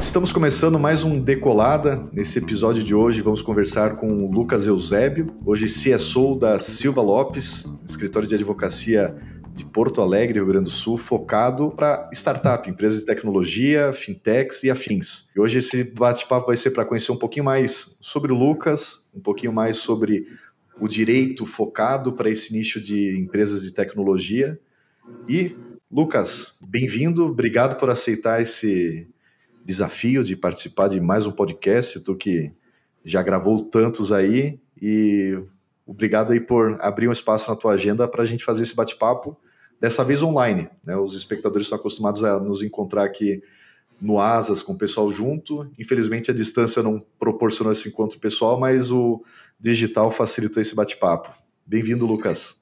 Estamos começando mais um Decolada. Nesse episódio de hoje vamos conversar com o Lucas Eusébio, hoje CSO da Silva Lopes, escritório de advocacia de Porto Alegre, Rio Grande do Sul, focado para startup, empresas de tecnologia, fintechs e afins. E hoje esse bate-papo vai ser para conhecer um pouquinho mais sobre o Lucas, um pouquinho mais sobre o direito focado para esse nicho de empresas de tecnologia. E, Lucas, bem-vindo, obrigado por aceitar esse desafio de participar de mais um podcast, tu que já gravou tantos aí, e obrigado aí por abrir um espaço na tua agenda para a gente fazer esse bate-papo, dessa vez online. Né? Os espectadores estão acostumados a nos encontrar aqui no Asas com o pessoal junto. Infelizmente a distância não proporcionou esse encontro pessoal, mas o digital facilitou esse bate-papo. Bem-vindo, Lucas.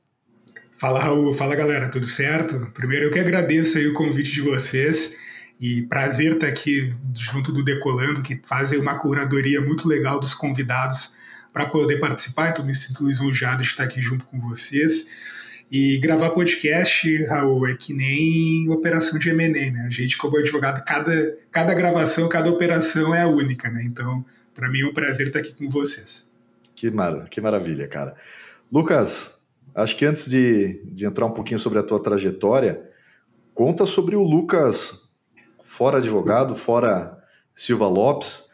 Fala, Raul. Fala, galera. Tudo certo? Primeiro, eu que agradeço aí o convite de vocês e prazer estar aqui junto do Decolando, que fazem uma curadoria muito legal dos convidados para poder participar. Então, me sinto lisonjeado de estar aqui junto com vocês. E gravar podcast, Raul, é que nem operação de M&A, né? A gente, como advogado, cada, cada gravação, cada operação é a única, né? Então, para mim é um prazer estar aqui com vocês. Que, mar... que maravilha, cara. Lucas, acho que antes de, de entrar um pouquinho sobre a tua trajetória, conta sobre o Lucas fora advogado, fora Silva Lopes.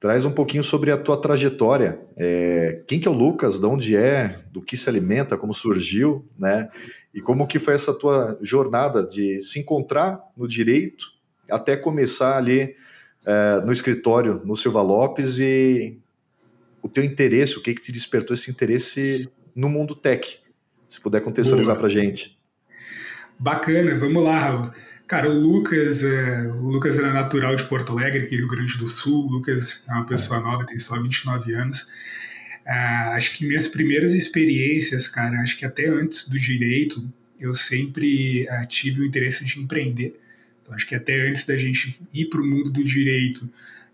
Traz um pouquinho sobre a tua trajetória. É, quem que é o Lucas? De onde é? Do que se alimenta? Como surgiu? Né? E como que foi essa tua jornada de se encontrar no direito até começar ali é, no escritório no Silva Lopes e o teu interesse, o que que te despertou esse interesse no mundo tech? Se puder contextualizar para gente. Bacana, vamos lá, Raul. Cara, o Lucas, é, o Lucas é natural de Porto Alegre, aqui Rio Grande do Sul. O Lucas é uma pessoa nova, tem só 29 anos. É, acho que minhas primeiras experiências, cara, acho que até antes do direito, eu sempre é, tive o interesse de empreender. Então, acho que até antes da gente ir para o mundo do direito,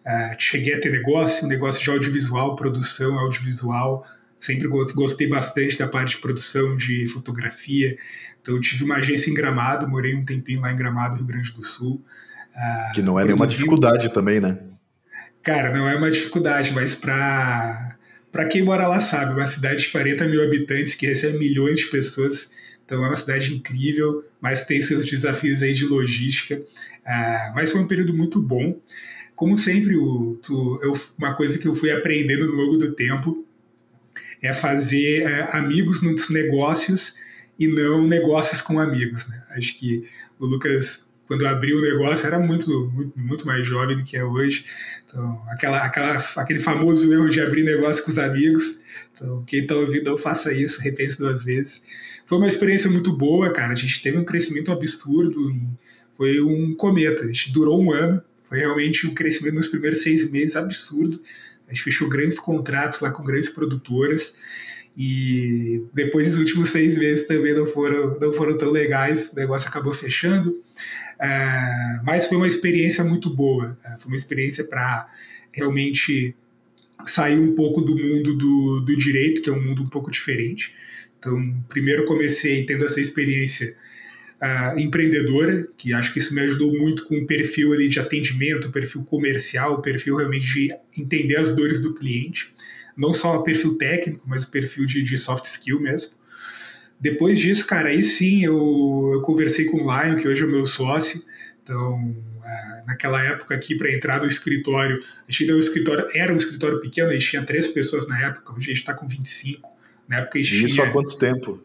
é, cheguei a ter negócio, negócio de audiovisual, produção audiovisual. Sempre gostei bastante da parte de produção de fotografia. Então eu tive uma agência em Gramado, morei um tempinho lá em Gramado, Rio Grande do Sul. Ah, que não é nenhuma dificuldade também, né? Cara, não é uma dificuldade, mas para para quem mora lá sabe, uma cidade de 40 mil habitantes que recebe milhões de pessoas, então é uma cidade incrível, mas tem seus desafios aí de logística. Uh, mas foi um período muito bom. Como sempre, o, tu, eu, uma coisa que eu fui aprendendo no longo do tempo é fazer uh, amigos nos negócios e não negócios com amigos. Né? Acho que o Lucas, quando abriu o negócio, era muito, muito, muito mais jovem do que é hoje. Então, aquela, aquela, aquele famoso erro de abrir negócio com os amigos. Então, quem está ouvindo, não faça isso, repense duas vezes. Foi uma experiência muito boa, cara. A gente teve um crescimento absurdo foi um cometa. A gente durou um ano. Foi realmente um crescimento nos primeiros seis meses absurdo. A gente fechou grandes contratos lá com grandes produtoras. E depois dos últimos seis meses também não foram, não foram tão legais, o negócio acabou fechando. Uh, mas foi uma experiência muito boa, uh, foi uma experiência para realmente sair um pouco do mundo do, do direito, que é um mundo um pouco diferente. Então, primeiro comecei tendo essa experiência uh, empreendedora, que acho que isso me ajudou muito com o perfil ali de atendimento, o perfil comercial, o perfil realmente de entender as dores do cliente não só o perfil técnico, mas o perfil de, de soft skill mesmo. Depois disso, cara, aí sim eu, eu conversei com o Lion, que hoje é o meu sócio. Então, é, naquela época aqui, para entrar no escritório, a gente deu um escritório, era um escritório pequeno, a gente tinha três pessoas na época, hoje a gente está com 25. Na época a gente e isso tinha, há quanto tempo?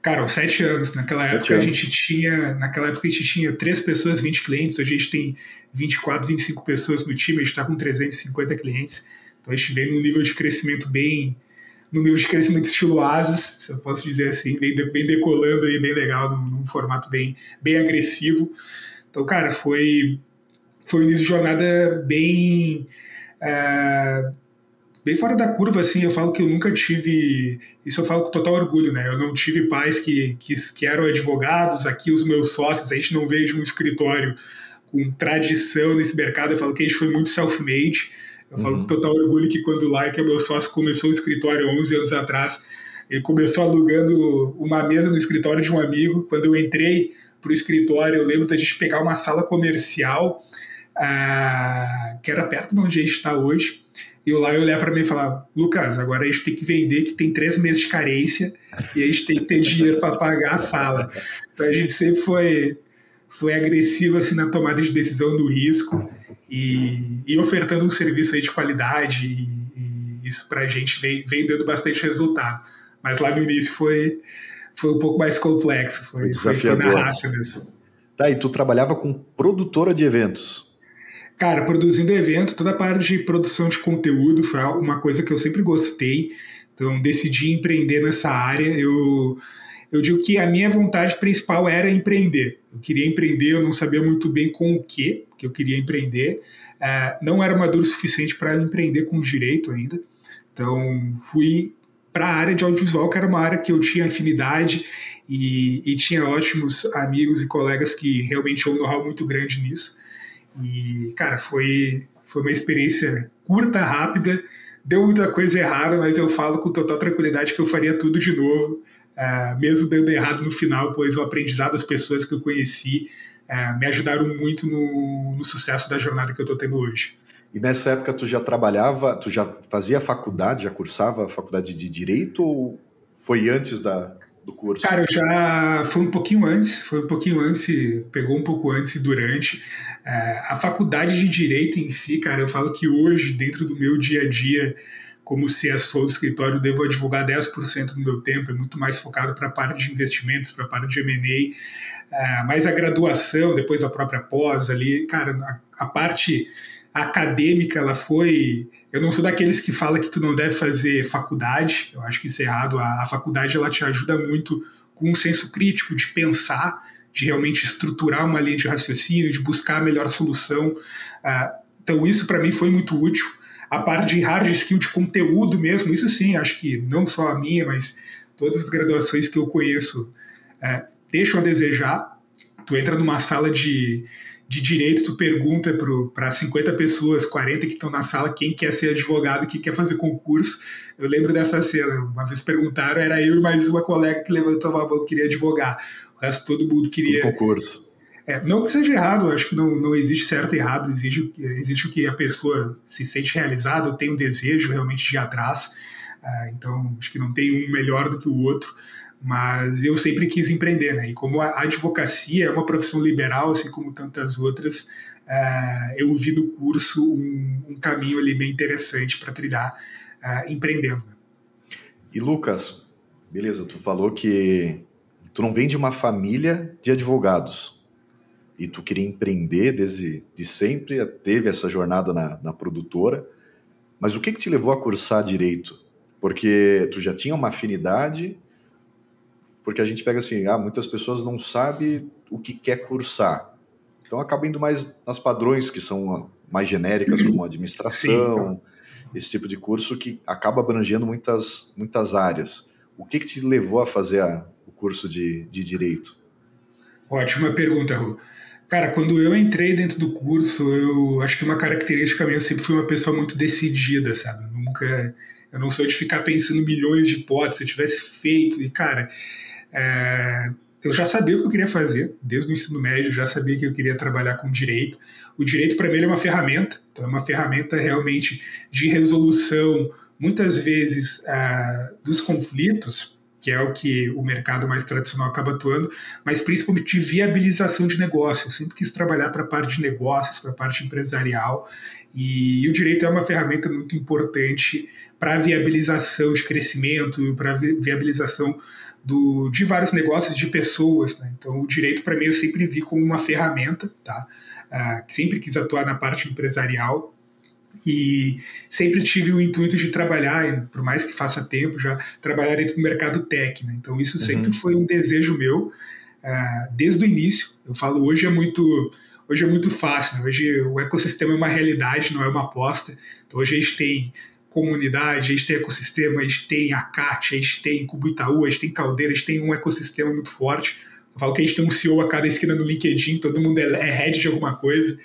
Cara, sete anos. Naquela época anos. a gente tinha. Naquela época a gente tinha três pessoas, 20 clientes. Hoje a gente tem 24, 25 pessoas no time, a gente está com 350 clientes. Então a gente vem num nível de crescimento bem. num nível de crescimento estilo asas, se eu posso dizer assim, vem, vem decolando aí bem legal, num, num, formato bem, bem agressivo. Então, cara, foi, foi um início de jornada bem. Uh, bem fora da curva, assim, eu falo que eu nunca tive, isso eu falo com total orgulho, né, eu não tive pais que, que, que eram advogados, aqui os meus sócios, a gente não veio de um escritório com tradição nesse mercado, eu falo que a gente foi muito self-made, eu falo uhum. com total orgulho que quando o Like, meu sócio, começou o escritório 11 anos atrás, ele começou alugando uma mesa no escritório de um amigo. Quando eu entrei para o escritório, eu lembro da gente pegar uma sala comercial uh, que era perto de onde a gente está hoje. E lá eu olhar para mim e falar, Lucas, agora a gente tem que vender que tem três meses de carência e a gente tem que ter dinheiro para pagar a sala. Então a gente sempre foi, foi agressivo assim, na tomada de decisão do risco e, e ofertando um serviço aí de qualidade e, e isso para a gente vem, vem dando bastante resultado. Mas lá no início foi, foi um pouco mais complexo, foi, desafiador. Foi na raça mesmo. Tá, e tu trabalhava com produtora de eventos. Cara, produzindo evento, toda a parte de produção de conteúdo foi uma coisa que eu sempre gostei. Então, decidi empreender nessa área. Eu, eu digo que a minha vontade principal era empreender. Eu queria empreender, eu não sabia muito bem com o que que eu queria empreender. Uh, não era maduro o suficiente para empreender com direito ainda. Então, fui para a área de audiovisual, que era uma área que eu tinha afinidade e, e tinha ótimos amigos e colegas que realmente tinham um know-how muito grande nisso. E, cara, foi, foi uma experiência curta, rápida, deu muita coisa errada, mas eu falo com total tranquilidade que eu faria tudo de novo, uh, mesmo dando errado no final, pois o aprendizado das pessoas que eu conheci uh, me ajudaram muito no, no sucesso da jornada que eu estou tendo hoje. E nessa época tu já trabalhava, tu já fazia faculdade, já cursava a faculdade de Direito ou foi antes da, do curso? Cara, eu já foi um pouquinho antes, foi um pouquinho antes, pegou um pouco antes e durante. É, a faculdade de Direito em si, cara, eu falo que hoje, dentro do meu dia a dia, como CSO do escritório, devo advogar 10% do meu tempo, é muito mais focado para a parte de investimentos, para a parte de M&A, é, mas a graduação, depois a própria pós ali, cara, a, a parte acadêmica, ela foi eu não sou daqueles que fala que tu não deve fazer faculdade, eu acho que isso é errado. A, a faculdade ela te ajuda muito com um senso crítico de pensar, de realmente estruturar uma linha de raciocínio, de buscar a melhor solução. Uh, então isso para mim foi muito útil. A parte de hard skill de conteúdo mesmo, isso sim, acho que não só a minha, mas todas as graduações que eu conheço uh, deixam a desejar. Tu entra numa sala de, de direito, tu pergunta para 50 pessoas, 40 que estão na sala, quem quer ser advogado, quem quer fazer concurso. Eu lembro dessa cena. Uma vez perguntaram, era eu e mais uma colega que levantou a mão, queria advogar. O resto todo mundo queria. concurso. É, não que seja errado, acho que não, não existe certo e errado, existe, existe o que a pessoa se sente realizada, tem um desejo realmente de atrás. Uh, então, acho que não tem um melhor do que o outro mas eu sempre quis empreender, né? E como a advocacia é uma profissão liberal, assim como tantas outras, uh, eu vi no curso um, um, caminho ali bem interessante para trilhar uh, empreendendo. E Lucas, beleza? Tu falou que tu não vem de uma família de advogados e tu queria empreender desde de sempre, teve essa jornada na, na produtora. Mas o que, que te levou a cursar direito? Porque tu já tinha uma afinidade porque a gente pega assim, ah, muitas pessoas não sabem o que quer cursar. Então acaba indo mais nas padrões que são mais genéricas, como administração, Sim. esse tipo de curso que acaba abrangendo muitas, muitas áreas. O que, que te levou a fazer a, o curso de, de Direito? Ótima pergunta, Ru. Cara, quando eu entrei dentro do curso, eu acho que uma característica minha, eu sempre fui uma pessoa muito decidida, sabe? Nunca, eu não sou de ficar pensando milhões de hipóteses, se eu tivesse feito, e cara, é, eu já sabia o que eu queria fazer, desde o ensino médio, já sabia que eu queria trabalhar com direito. O direito, para mim, é uma ferramenta, então é uma ferramenta realmente de resolução, muitas vezes, uh, dos conflitos, que é o que o mercado mais tradicional acaba atuando, mas principalmente de viabilização de negócios. Eu sempre quis trabalhar para a parte de negócios, para a parte empresarial, e, e o direito é uma ferramenta muito importante para a viabilização de crescimento, para a viabilização do, de vários negócios de pessoas. Né? Então, o direito, para mim, eu sempre vi como uma ferramenta, tá? Uh, sempre quis atuar na parte empresarial e sempre tive o intuito de trabalhar, por mais que faça tempo, já trabalhar dentro do mercado tech. Né? Então, isso sempre uhum. foi um desejo meu uh, desde o início. Eu falo, hoje é muito. Hoje é muito fácil, né? hoje o ecossistema é uma realidade, não é uma aposta. Então, hoje a gente tem comunidade, a gente tem ecossistema, a gente tem a CAT, a gente tem Cubo Itaú, a gente tem Caldeira, a gente tem um ecossistema muito forte. Eu falo que a gente tem um CEO a cada esquina no LinkedIn, todo mundo é, é head de alguma coisa,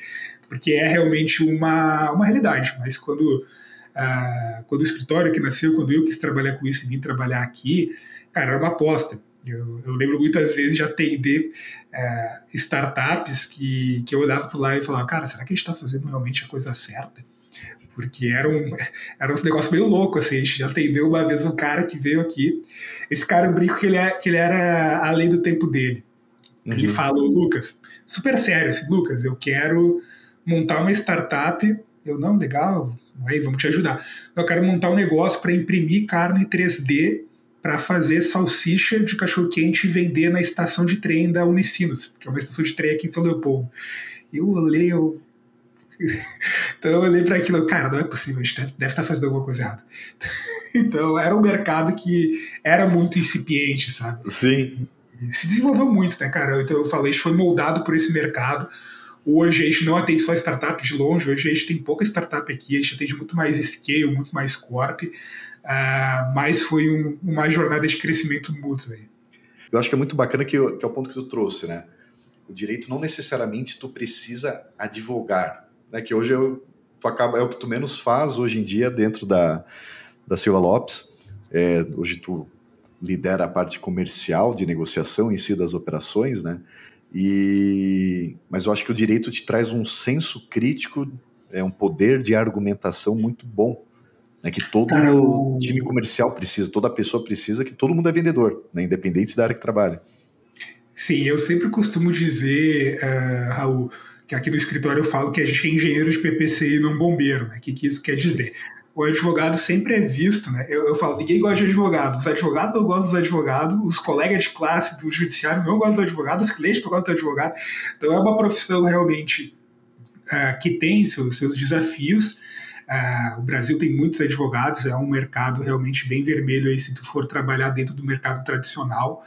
porque é realmente uma, uma realidade. Mas quando, uh, quando o escritório que nasceu, quando eu quis trabalhar com isso e vim trabalhar aqui, cara, era uma aposta. Eu, eu lembro muitas vezes de atender é, startups que, que eu olhava para lá e falava, cara, será que a gente está fazendo realmente a coisa certa? Porque era um, era um negócio meio louco, assim, a gente já atendeu uma vez um cara que veio aqui, esse cara, eu brinco que ele, é, que ele era além do tempo dele. Uhum. Ele falou, Lucas, super sério, assim, Lucas, eu quero montar uma startup, eu, não, legal, aí vamos te ajudar. Eu quero montar um negócio para imprimir carne 3D para fazer salsicha de cachorro-quente e vender na estação de trem da Unicinos, que é uma estação de trem aqui em São Leopoldo. Eu olhei, eu. então eu olhei para aquilo, cara, não é possível, a gente deve, estar tá fazendo alguma coisa errada. então era um mercado que era muito incipiente, sabe? Sim. Se desenvolveu muito, né, cara? Então eu falei, a gente foi moldado por esse mercado. Hoje a gente não atende só startup de longe, hoje a gente tem pouca startup aqui, a gente atende muito mais scale, muito mais corp. Uh, mas foi um, uma jornada de crescimento mútuo. Aí. Eu acho que é muito bacana que, que, é o ponto que tu trouxe, né? O direito não necessariamente tu precisa advogar, né? Que hoje eu, tu acaba, é o que tu menos faz hoje em dia dentro da, da Silva Lopes. É, hoje tu lidera a parte comercial de negociação em si das operações, né? E, mas eu acho que o direito te traz um senso crítico, é um poder de argumentação muito bom né, que todo Cara, o... time comercial precisa, toda pessoa precisa, que todo mundo é vendedor, né, independente da área que trabalha. Sim, eu sempre costumo dizer, uh, Raul, que aqui no escritório eu falo que a gente é engenheiro de PPC e não bombeiro. Né? O que, que isso quer dizer? O advogado sempre é visto, né? Eu, eu, falo, ninguém gosta de advogado. Os advogados não gostam dos advogados, os colegas de classe do judiciário não gostam do advogado, os clientes não gostam do advogado. Então é uma profissão realmente uh, que tem seus, seus desafios, Uh, o Brasil tem muitos advogados, é um mercado realmente bem vermelho aí se tu for trabalhar dentro do mercado tradicional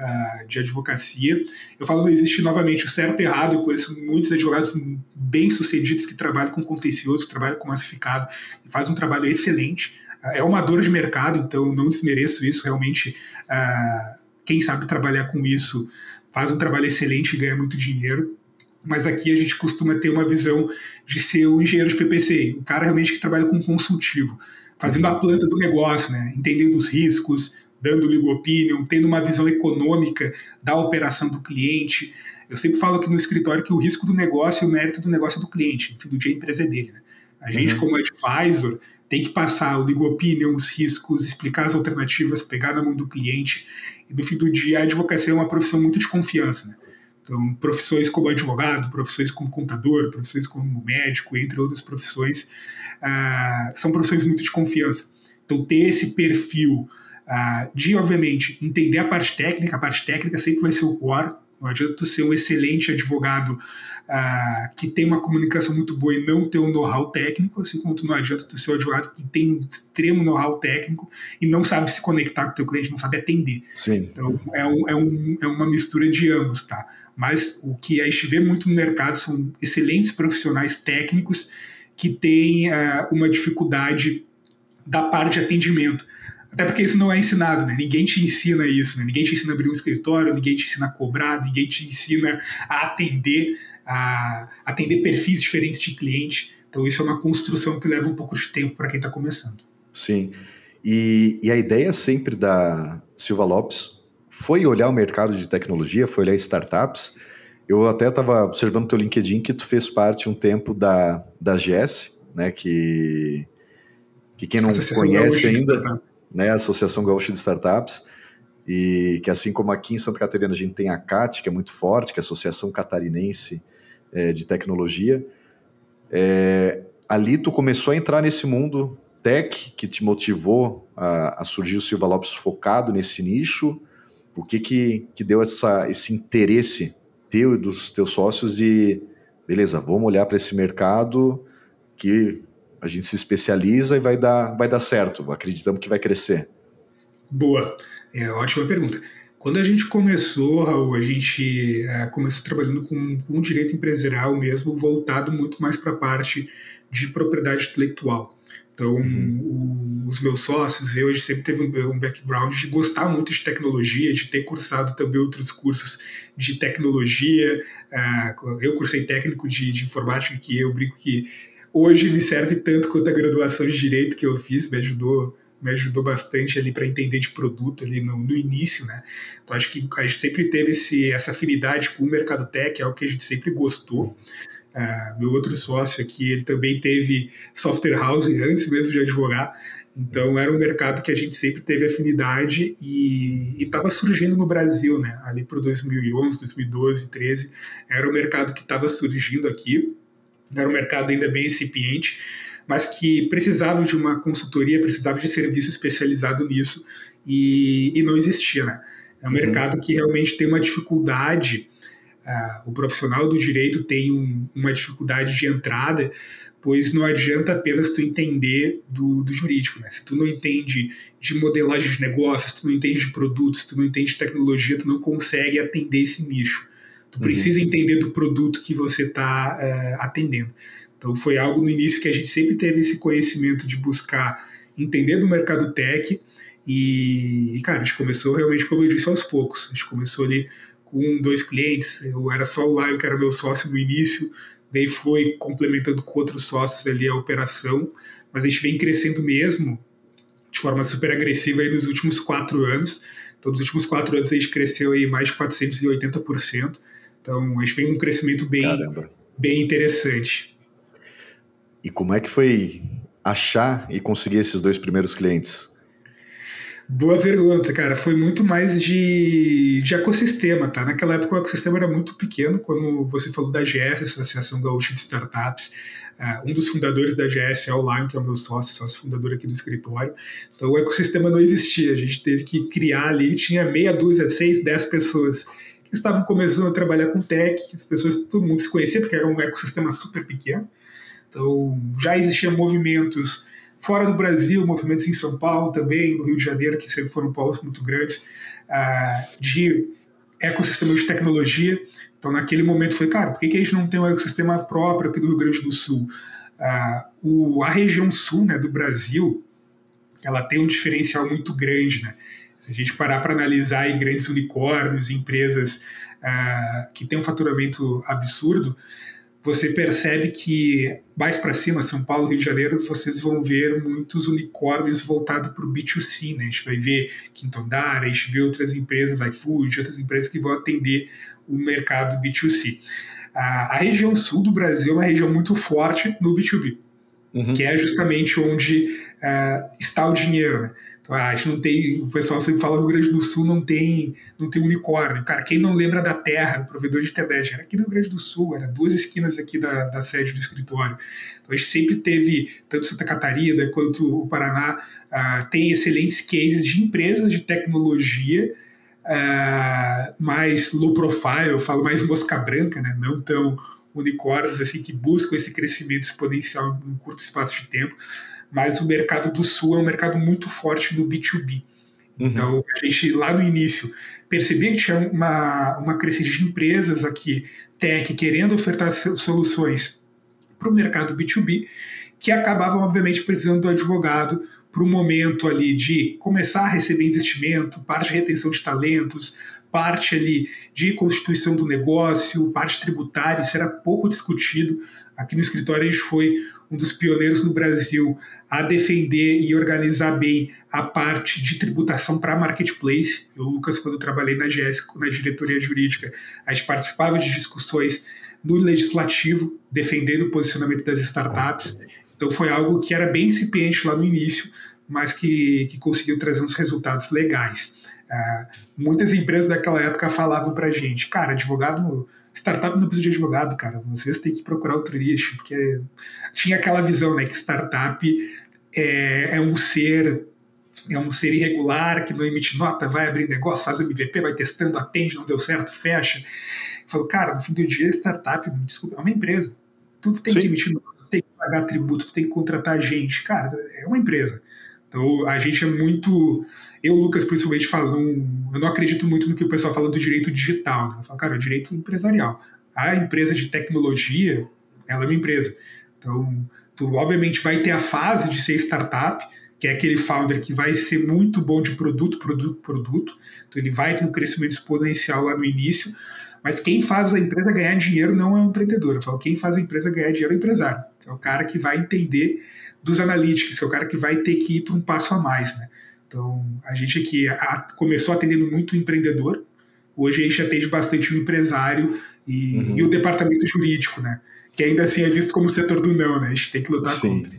uh, de advocacia. Eu falo, existe novamente o certo e errado, eu conheço muitos advogados bem-sucedidos que trabalham com contencioso, que trabalham com massificado, e fazem um trabalho excelente. Uh, é uma dor de mercado, então não desmereço isso, realmente quem sabe trabalhar com isso faz um trabalho excelente e ganha muito dinheiro mas aqui a gente costuma ter uma visão de ser o engenheiro de PPC, o cara realmente que trabalha com consultivo, fazendo a planta do negócio, né? entendendo os riscos, dando legal opinion, tendo uma visão econômica da operação do cliente. Eu sempre falo aqui no escritório que o risco do negócio e o mérito do negócio é do cliente, no fim do dia a empresa é dele. Né? A gente, uhum. como advisor, tem que passar o legal opinion, os riscos, explicar as alternativas, pegar na mão do cliente. E no fim do dia, a advocacia é uma profissão muito de confiança. Né? Então, profissões como advogado, profissões como contador, profissões como médico, entre outras profissões, ah, são profissões muito de confiança. Então, ter esse perfil de, obviamente, entender a parte técnica, a parte técnica sempre vai ser o core, não adianta tu ser um excelente advogado uh, que tem uma comunicação muito boa e não ter um know-how técnico, assim como tu não adianta tu ser um advogado que tem um extremo know-how técnico e não sabe se conectar com o teu cliente, não sabe atender. Sim. Então, é, um, é, um, é uma mistura de ambos, tá? Mas o que a gente vê muito no mercado são excelentes profissionais técnicos que têm uh, uma dificuldade da parte de atendimento. Até porque isso não é ensinado, né? Ninguém te ensina isso, né? Ninguém te ensina a abrir um escritório, ninguém te ensina a cobrar, ninguém te ensina a atender, a atender perfis diferentes de cliente. Então isso é uma construção que leva um pouco de tempo para quem está começando. Sim. E, e, a ideia sempre da Silva Lopes foi olhar o mercado de tecnologia, foi olhar startups. Eu até estava observando teu LinkedIn que tu fez parte um tempo da, da GS, né? Que, que quem não conhece ainda né, a Associação Gaúcha de Startups, e que assim como aqui em Santa Catarina a gente tem a CAT, que é muito forte, que é a Associação Catarinense é, de Tecnologia, é, ali tu começou a entrar nesse mundo tech, que te motivou a, a, surgir o Silva Lopes focado nesse nicho, o que que, que deu essa, esse interesse teu e dos teus sócios de, beleza, vamos olhar para esse mercado que a gente se especializa e vai dar, vai dar certo. Acreditamos que vai crescer. Boa, é ótima pergunta. Quando a gente começou, Raul, a gente é, começou trabalhando com, com direito empresarial mesmo, voltado muito mais para a parte de propriedade intelectual. Então, uhum. o, os meus sócios, eu, a gente sempre teve um, um, background de gostar muito de tecnologia, de ter cursado também outros cursos de tecnologia. Uh, eu cursei técnico de, de informática, que eu brinco que hoje me serve tanto quanto a graduação de direito que eu fiz, me ajudou me ajudou bastante ali para entender de produto ali no, no, início, né? Então acho que a gente sempre teve esse, essa afinidade com o mercado tech, é algo que a gente sempre gostou. Uh, meu outro sócio aqui, ele também teve software house antes mesmo de advogar, então era um mercado que a gente sempre teve afinidade e estava surgindo no Brasil, né? Ali para 2011, 2012, 2013, era um mercado que estava surgindo aqui, era um mercado ainda bem incipiente, mas que precisava de uma consultoria, precisava de serviço especializado nisso e, e não existia, né? É um uhum. mercado que realmente tem uma dificuldade Uh, o profissional do direito tem um, uma dificuldade de entrada, pois não adianta apenas tu entender do, do jurídico, né? Se tu não entende de modelagem de negócios, tu não entende de produtos, tu não entende de tecnologia, tu não consegue atender esse nicho. Tu uhum. precisa entender do produto que você está uh, eh, atendendo. Então foi algo no início que a gente sempre teve esse conhecimento de buscar entender do mercado tech e, e cara, a gente começou realmente, como eu disse, aos poucos. A gente começou ali com dois clientes, eu era só o Lion que era meu sócio no início, daí foi complementando com outros sócios ali a operação, mas a gente vem crescendo mesmo de forma super agressiva aí nos últimos quatro anos. Então, nos últimos quatro anos a gente cresceu aí mais de 480%. Então, a gente vem um crescimento bem, bem interessante. E como é que foi achar e conseguir esses dois primeiros clientes? Boa pergunta, cara. Foi muito mais de, de ecossistema, tá? Naquela época o ecossistema era muito pequeno, quando você falou da GS, Associação Gaúcha de Startups. Uh, um dos fundadores da GS é o Lion, que é o meu sócio, sócio fundador aqui do escritório. Então o ecossistema não existia, a gente teve que criar ali, tinha meia dúzia, seis, dez pessoas estavam começando a trabalhar com tech, as pessoas, todo mundo se conhecia, porque era um ecossistema super pequeno. Então já existiam movimentos Fora do Brasil, movimentos em São Paulo também, no Rio de Janeiro, que sempre foram polos muito grandes, uh, de ecossistema de tecnologia. Então, naquele momento, foi, cara, por que, que a gente não tem um ecossistema próprio aqui do Rio Grande do Sul? Uh, o, a região sul né, do Brasil, ela tem um diferencial muito grande, né? Se a gente parar para analisar aí, grandes unicórnios, empresas uh, que têm um faturamento absurdo, você percebe que mais para cima, São Paulo, Rio de Janeiro, vocês vão ver muitos unicórnios voltados para o B2C, né? A gente vai ver Quinto Andar, a gente vê outras empresas, iFood, outras empresas que vão atender o mercado B2C. A, a região sul do Brasil é uma região muito forte no B2B, uhum. que é justamente onde uh, está o dinheiro, né? Ah, a gente não tem, o pessoal sempre fala que o Rio Grande do Sul não tem, não tem unicórnio. Cara, quem não lembra da Terra, o provedor de internet, era aqui no Rio Grande do Sul, era duas esquinas aqui da, da sede do escritório. Então a gente sempre teve, tanto Santa Catarina quanto o Paraná, uh, tem excelentes cases de empresas de tecnologia uh, mais low profile, eu falo mais mosca branca, né? não tão unicórnios assim que buscam esse crescimento exponencial em um curto espaço de tempo mas o mercado do Sul é um mercado muito forte no B2B. Uhum. Então, a gente lá no início percebia que tinha uma, uma crescente de empresas aqui, tech, querendo ofertar soluções para o mercado B2B, que acabavam, obviamente, precisando do advogado para o momento ali de começar a receber investimento, parte de retenção de talentos, parte ali de constituição do negócio, parte tributária, isso era pouco discutido. Aqui no escritório a gente foi um dos pioneiros no Brasil a defender e organizar bem a parte de tributação para marketplace. Eu, Lucas, quando trabalhei na GS, na diretoria jurídica, a gente participava de discussões no legislativo, defendendo o posicionamento das startups. Então foi algo que era bem incipiente lá no início, mas que, que conseguiu trazer uns resultados legais. Uh, muitas empresas daquela época falavam para gente, cara, advogado startup não precisa de advogado, cara. Vocês têm que procurar outro nicho, porque tinha aquela visão, né, que startup é, é um ser é um ser irregular que não emite nota, vai abrir negócio, faz o MVP, vai testando, atende, não deu certo, fecha. Falou, cara, no fim do dia, startup, desculpa, é uma empresa. Tu tem Sim. que emitir nota, tu tem que pagar tributo, tu tem que contratar gente. Cara, é uma empresa. Então a gente é muito. Eu, Lucas, principalmente, falo, não, eu não acredito muito no que o pessoal fala do direito digital. Né? Eu falo, cara, é o direito empresarial. A empresa de tecnologia, ela é uma empresa. Então, tu obviamente vai ter a fase de ser startup, que é aquele founder que vai ser muito bom de produto, produto, produto. Então, ele vai um crescimento exponencial lá no início. Mas quem faz a empresa ganhar dinheiro não é o empreendedor. Eu falo, quem faz a empresa ganhar dinheiro é o empresário. É o cara que vai entender dos analytics, que é o cara que vai ter que ir para um passo a mais, né? Então, a gente aqui a, começou atendendo muito o empreendedor, hoje a gente atende bastante o empresário e, uhum. e, o departamento jurídico, né? Que ainda assim é visto como setor do não, né? A gente tem que lutar Sim. contra.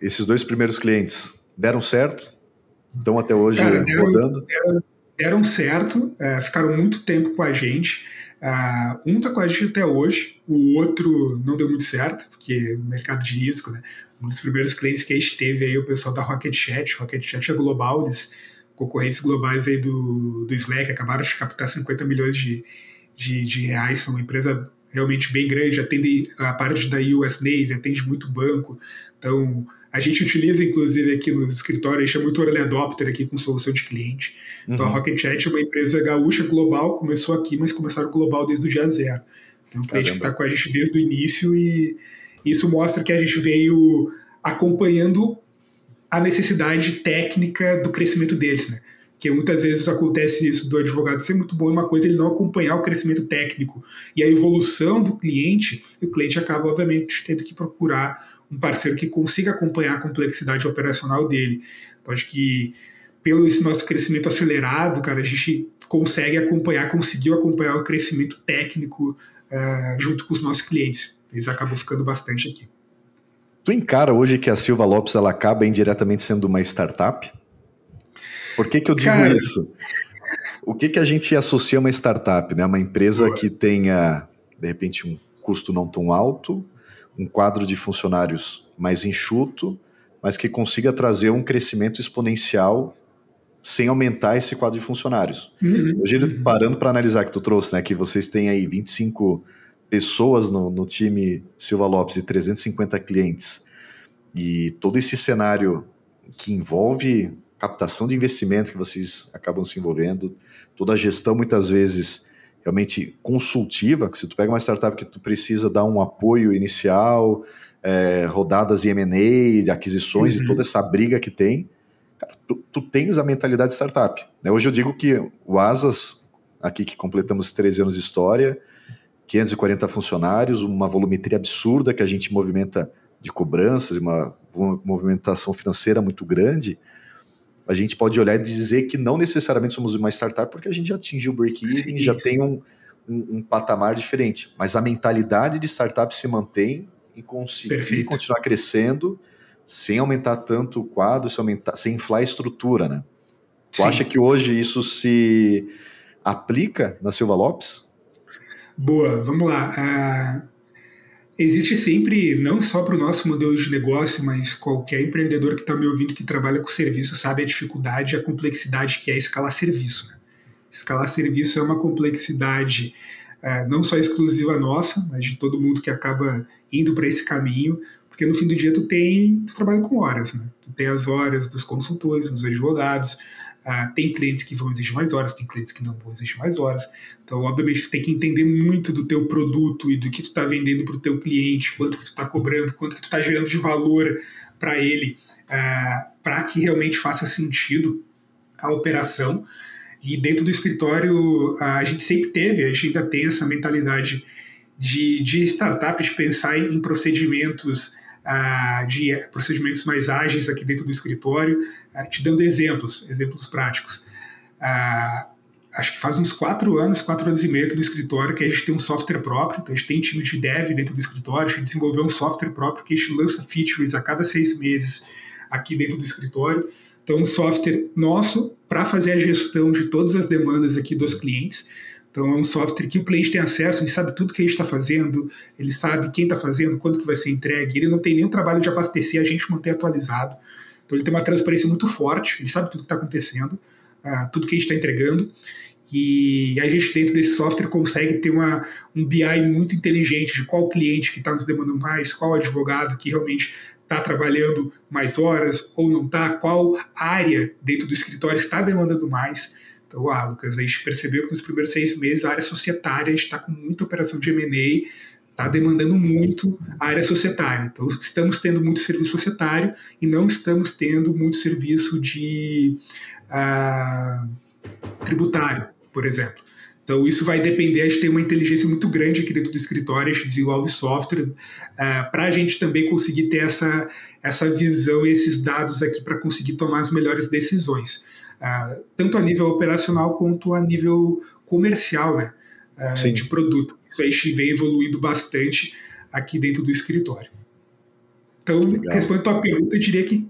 Esses dois primeiros clientes deram certo? Estão até hoje Cara, deram, rodando? Deram, deram certo, é, ficaram muito tempo com a gente. Uh, um está com a gente até hoje, o outro não deu muito certo, porque o mercado de risco, né? Um dos primeiros clientes que a gente teve aí, o pessoal da Rocket Chat. Rocket Chat é global, eles concorrentes globais aí do, do Slack acabaram de captar 50 milhões de, de, de reais, são uma empresa realmente bem grande, atende a parte da US Navy, atende muito banco. Então, a gente utiliza, inclusive, aqui no escritório, a gente é muito early adopter aqui com solução de cliente. Então, uhum. a Rocket Chat é uma empresa gaúcha global, começou aqui, mas começaram global desde o dia zero. Então, um cliente que está com a gente desde o início e isso mostra que a gente veio acompanhando a necessidade técnica do crescimento deles, né? Que muitas vezes acontece isso do advogado ser muito bom em uma coisa ele não acompanhar o crescimento técnico e a evolução do cliente, e o cliente acaba, obviamente, tendo que procurar um parceiro que consiga acompanhar a complexidade operacional dele. Então, acho que pelo esse nosso crescimento acelerado, cara, a gente consegue acompanhar, conseguiu acompanhar o crescimento técnico uh, junto com os nossos clientes. Eles acabam ficando bastante aqui. Tu encara hoje que a Silva Lopes ela acaba indiretamente sendo uma startup? Por que, que eu digo Cara... isso? O que, que a gente associa a uma startup? Né? Uma empresa que tenha, de repente, um custo não tão alto, um quadro de funcionários mais enxuto, mas que consiga trazer um crescimento exponencial sem aumentar esse quadro de funcionários. Uhum. Hoje, uhum. parando para analisar que tu trouxe, né, que vocês têm aí 25 pessoas no, no time Silva Lopes e 350 clientes, e todo esse cenário que envolve captação de investimento que vocês acabam se envolvendo, toda a gestão muitas vezes realmente consultiva, que se tu pega uma startup que tu precisa dar um apoio inicial, é, rodadas de M&A, de aquisições uhum. e toda essa briga que tem, cara, tu, tu, tens a mentalidade de startup. Né? Hoje eu digo que o Asas, aqui que completamos 13 anos de história, 540 funcionários, uma volumetria absurda que a gente movimenta de cobranças, uma, movimentação financeira muito grande, a gente pode olhar e dizer que não necessariamente somos uma startup, porque a gente já atingiu o break-even, já tem um, um, um, patamar diferente. Mas a mentalidade de startup se mantém e conseguir continuar crescendo sem aumentar tanto o quadro, sem, aumentar, sem inflar a estrutura, né? Tu Sim. acha que hoje isso se aplica na Silva Lopes? Boa, vamos lá. Uh, existe sempre, não só para o nosso modelo de negócio, mas qualquer empreendedor que está me ouvindo que trabalha com serviço sabe a dificuldade e a complexidade que é escalar serviço. Né? Escalar serviço é uma complexidade uh, não só exclusiva nossa, mas de todo mundo que acaba indo para esse caminho, porque no fim do dia tu tem, tu trabalha com horas, né? Tu tem as horas dos consultores, dos advogados, Uh, tem clientes que vão exigir mais horas, tem clientes que não vão exigir mais horas. Então, obviamente, tu tem que entender muito do teu produto e do que tu está vendendo para o teu cliente, quanto que tu está cobrando, quanto que tu está gerando de valor para ele, ah, para que realmente faça sentido a operação. E dentro do escritório, a gente sempre teve, a gente ainda tem essa mentalidade de, de startup, de pensar em procedimentos de procedimentos mais ágeis aqui dentro do escritório, te dando exemplos, exemplos práticos. acho que faz uns quatro anos, quatro anos e meio aqui no escritório que a gente tem um software próprio, então a gente tem time de dev dentro do escritório, a gente desenvolveu um software próprio que a gente lança features a cada seis meses aqui dentro do escritório. Então, um software nosso para fazer a gestão de todas as demandas aqui dos clientes. Então é um software que o cliente tem acesso, ele sabe tudo que a gente está fazendo, ele sabe quem está fazendo, quando que vai ser entregue, ele não tem nenhum trabalho de abastecer a gente manter atualizado. Então ele tem uma transparência muito forte, ele sabe tudo que está acontecendo, uh, tudo que a gente está entregando. E a gente, dentro desse software, consegue ter uma, um BI muito inteligente de qual cliente que está nos demandando mais, qual advogado que realmente está trabalhando mais horas ou não está, qual área dentro do escritório está demandando mais. Então, ah, Lucas, a gente percebeu que nos primeiros seis meses a área societária está com muita operação de M&A, está demandando muito a área societária. Então, estamos tendo muito serviço societário e não estamos tendo muito serviço de uh, tributário, por exemplo. Então, isso vai depender, a gente tem uma inteligência muito grande aqui dentro do escritório, a gente desenvolve software uh, para a gente também conseguir ter essa, essa visão e esses dados aqui para conseguir tomar as melhores decisões, tanto a nível operacional quanto a nível comercial, né, de produto. Isso a gente vem evoluindo bastante aqui dentro do escritório. Então, respondendo a tua pergunta, eu diria que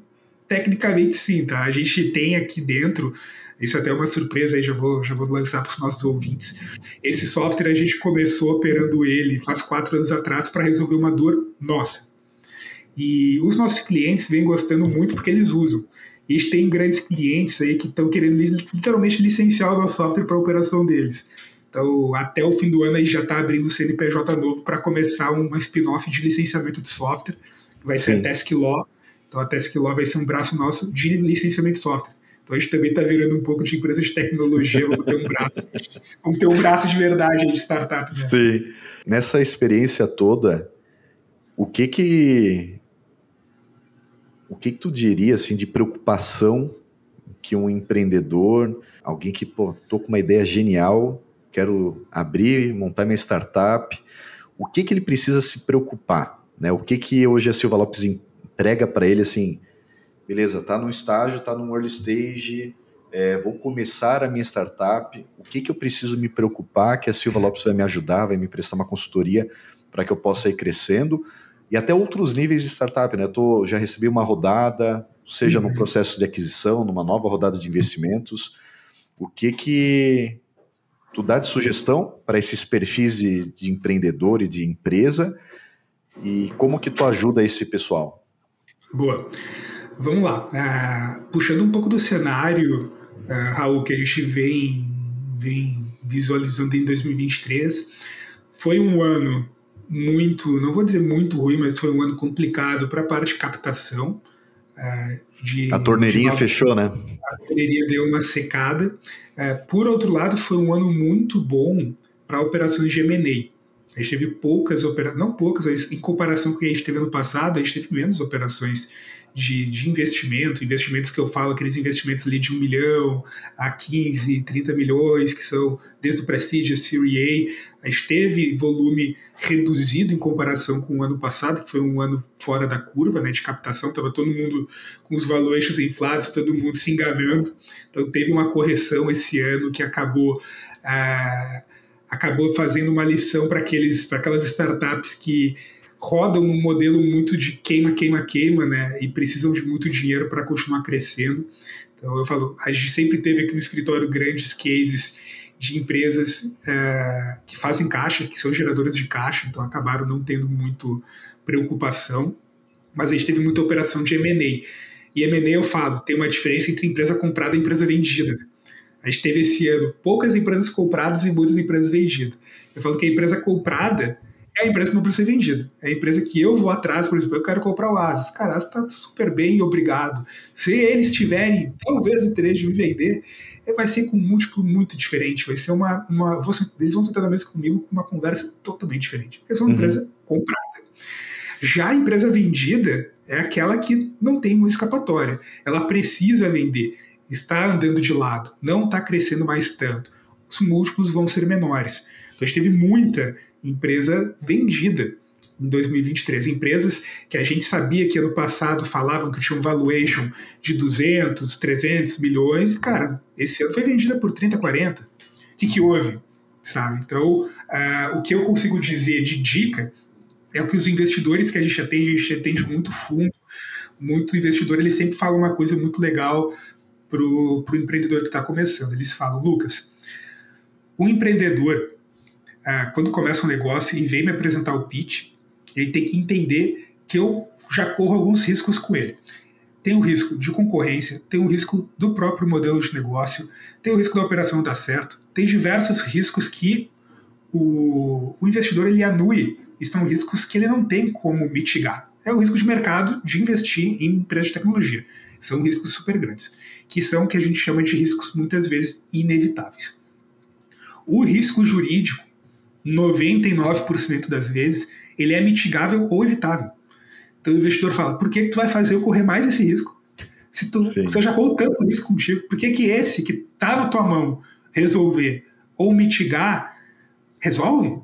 tecnicamente sim, tá? A gente tem aqui dentro isso até é uma surpresa aí, já vou, já vou lançar para os nossos ouvintes. Esse software a gente começou operando ele faz quatro anos atrás para resolver uma dor nossa. E os nossos clientes vêm gostando muito porque eles usam. E a gente tem grandes clientes aí que estão querendo literalmente licenciar o nosso software para a operação deles. Então, até o fim do ano, a gente já está abrindo o CNPJ novo para começar uma spin-off de licenciamento de software, que vai Sim. ser a Task Law. Então, a Task Law vai ser um braço nosso de licenciamento de software. Então a gente também está virando um pouco de empresa de tecnologia, vamos ter um braço, vamos ter um braço de verdade de startup. Né? Sim. Nessa experiência toda, o que que o que, que tu diria assim de preocupação que um empreendedor, alguém que pô, tô com uma ideia genial, quero abrir, montar minha startup, o que que ele precisa se preocupar, né? O que que hoje a Silva Lopes entrega para ele assim? beleza, está no estágio, está no early stage, é, vou começar a minha startup, o que, que eu preciso me preocupar, que a Silva Lopes vai me ajudar, vai me prestar uma consultoria para que eu possa ir crescendo, e até outros níveis de startup, né? Tô, já recebi uma rodada, seja uhum. no processo de aquisição, numa nova rodada de investimentos, o que que tu dá de sugestão para esses perfis de, de empreendedor e de empresa, e como que tu ajuda esse pessoal? Boa. Vamos lá. Uh, puxando um pouco do cenário, uh, Raul, que a gente vem, vem visualizando em 2023, foi um ano muito, não vou dizer muito ruim, mas foi um ano complicado para a parte de captação. Uh, de, a torneirinha de fechou, né? A torneirinha deu uma secada. por outro lado, foi um ano muito bom para operações de M&A. A gente teve poucas operações, não poucas, mas em comparação com o que a gente teve ano passado, a gente teve menos operações de, de investimento, investimentos que eu falo, aqueles investimentos ali de 1 milhão a 15, 30 milhões, que são desde o Prestige, Series A, a gente teve volume reduzido em comparação com o ano passado, que foi um ano fora da curva né, de captação, estava todo mundo com os valuations inflados, todo mundo se enganando, então teve uma correção esse ano que acabou... Ah, acabou fazendo uma lição para aquelas startups que rodam num modelo muito de queima, queima, queima, né? E precisam de muito dinheiro para continuar crescendo. Então, eu falo, a gente sempre teve aqui no escritório grandes cases de empresas uh, que fazem caixa, que são geradoras de caixa, então acabaram não tendo muito preocupação. Mas a gente teve muita operação de M&A. E M&A, eu falo, tem uma diferença entre empresa comprada e empresa vendida. A gente teve esse ano poucas empresas compradas e muitas empresas vendidas. Eu falo que a empresa comprada é a empresa que não precisa ser vendida. É a empresa que eu vou atrás, por exemplo, eu quero comprar o Asus. Cara, Asus está super bem, obrigado. Se eles tiverem talvez o interesse de me vender, é, vai ser com um múltiplo muito diferente. Vai ser uma. uma eles vão sentar na mesa comigo com uma conversa totalmente diferente. Porque são uma uhum. empresa comprada. Já a empresa vendida é aquela que não tem uma escapatória. Ela precisa vender. Está andando de lado, não está crescendo mais tanto. Os múltiplos vão ser menores. Então a gente teve muita empresa vendida em 2023. Empresas que a gente sabia que ano passado falavam que tinham valuation de 200, 300 milhões, cara, esse ano foi vendida por 30, 40. O que, que houve? Sabe? Então, uh, o que eu consigo dizer de dica é o que os investidores que a gente atende, a gente atende muito fundo, muito investidor, ele sempre fala uma coisa muito legal para o empreendedor que está começando. Eles falam, Lucas, o empreendedor ah, quando começa um negócio e vem me apresentar o pitch, ele tem que entender que eu já corro alguns riscos com ele. Tem o risco de concorrência, tem o risco do próprio modelo de negócio, tem o risco da operação dar certo, tem diversos riscos que o, o investidor ele anui, estão riscos que ele não tem como mitigar. É o risco de mercado de investir em empresas de tecnologia. São riscos super grandes, que são o que a gente chama de riscos muitas vezes inevitáveis. O risco jurídico 99% das vezes, ele é mitigável ou evitável. Então o investidor fala, por que tu vai fazer eu correr mais esse risco? Se tu, você já correu tanto risco contigo, por que, que esse que está na tua mão resolver ou mitigar, resolve.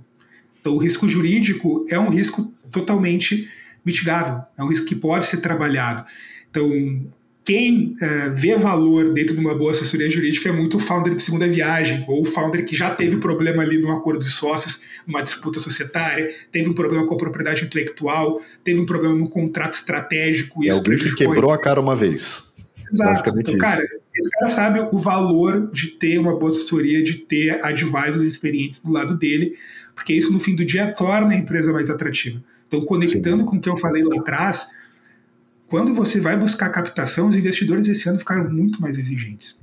Então, o risco jurídico é um risco totalmente mitigável, é um risco que pode ser trabalhado. Então, quem uh, vê valor dentro de uma boa assessoria jurídica é muito o founder de segunda viagem, ou o founder que já teve problema ali num acordo de sócios, numa disputa societária, teve um problema com a propriedade intelectual, teve um problema no contrato estratégico. É alguém que quebrou a cara uma vez. Exato. Basicamente então, isso. Cara, esse cara sabe o valor de ter uma boa assessoria, de ter advisors experientes do lado dele, porque isso no fim do dia torna a empresa mais atrativa. Então, conectando Sim. com o que eu falei lá atrás, quando você vai buscar captação, os investidores esse ano ficaram muito mais exigentes.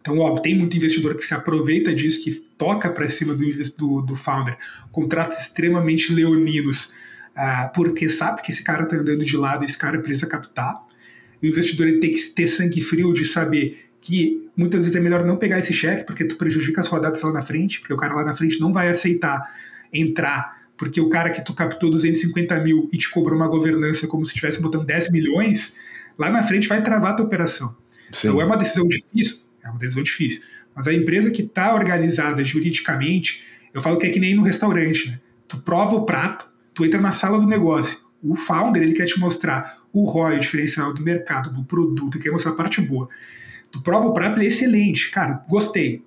Então, óbvio, tem muito investidor que se aproveita disso, que toca para cima do, do, do, founder, contratos extremamente leoninos, uh, porque sabe que esse cara está andando de lado, esse cara precisa captar. O investidor ele tem que ter sangue frio de saber que muitas vezes é melhor não pegar esse cheque, porque tu prejudica as rodadas lá na frente, porque o cara lá na frente não vai aceitar entrar porque o cara que tu captou 250 mil e te cobrou uma governança como se estivesse botando 10 milhões, lá na frente vai travar a tua operação. Sim. Então é uma decisão difícil, é uma decisão difícil. Mas a empresa que está organizada juridicamente, eu falo que é que nem no restaurante, né? Tu prova o prato, tu entra na sala do negócio. O founder, ele quer te mostrar o ROI, o diferencial do mercado, do produto, quer mostrar a parte boa. Tu prova o prato, ele é excelente. Cara, gostei.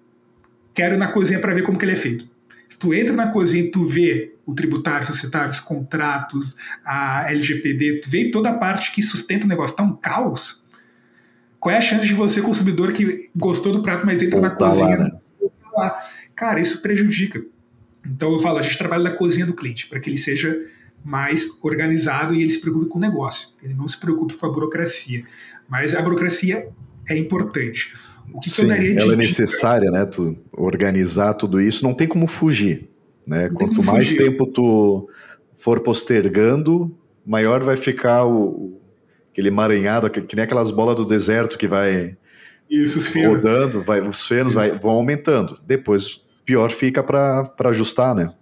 Quero ir na cozinha para ver como que ele é feito. Se tu entra na cozinha e tu vê o tributário, societário, os contratos, a LGPD, tu vê toda a parte que sustenta o negócio, tá um caos. Qual é a chance de você, consumidor, que gostou do prato, mas entra Voltar na cozinha? Lá, né? Cara, isso prejudica. Então eu falo, a gente trabalha na cozinha do cliente, para que ele seja mais organizado e ele se preocupe com o negócio. Ele não se preocupe com a burocracia. Mas a burocracia é importante. O que, Sim, que eu daria de ela é necessária, né? Tu organizar tudo isso, não tem como fugir. Né? Quanto mais fugir. tempo tu for postergando, maior vai ficar o, aquele emaranhado, que, que nem aquelas bolas do deserto que vai isso, os rodando, vai, os fenos vai, vão aumentando. Depois, pior fica para ajustar, né?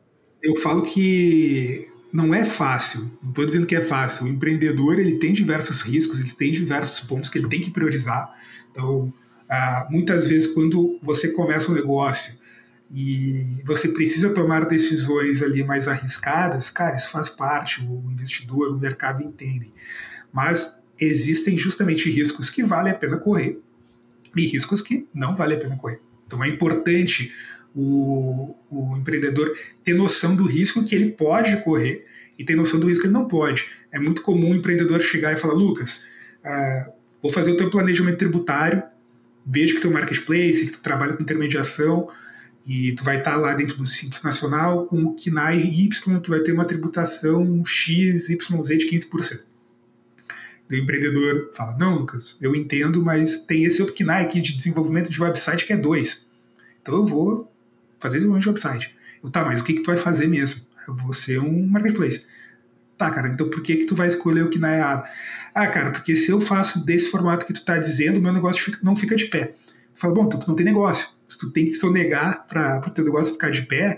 Eu falo que não é fácil, não estou dizendo que é fácil. O empreendedor ele tem diversos riscos, ele tem diversos pontos que ele tem que priorizar. Então, ah, muitas vezes, quando você começa um negócio e você precisa tomar decisões ali mais arriscadas, cara, isso faz parte, o investidor, o mercado entendem. Mas existem justamente riscos que vale a pena correr e riscos que não vale a pena correr. Então é importante o, o empreendedor ter noção do risco que ele pode correr e ter noção do risco que ele não pode. É muito comum o empreendedor chegar e falar, Lucas, uh, vou fazer o teu planejamento tributário, vejo que tu é um marketplace, que tu trabalha com intermediação, e tu vai estar lá dentro do Simples Nacional com o KNAI Y, que vai ter uma tributação X, YZ de 15%. O empreendedor fala, não, Lucas, eu entendo, mas tem esse outro KNAI aqui de desenvolvimento de website que é 2. Então eu vou fazer desenvolvimento de website. Eu, tá, mas o que, que tu vai fazer mesmo? Eu vou ser um marketplace. Tá, cara, então por que que tu vai escolher o KNAI errado? Ah, cara, porque se eu faço desse formato que tu tá dizendo, meu negócio não fica de pé. Fala, bom, então tu não tem negócio se tu tem que sonegar para o teu negócio ficar de pé,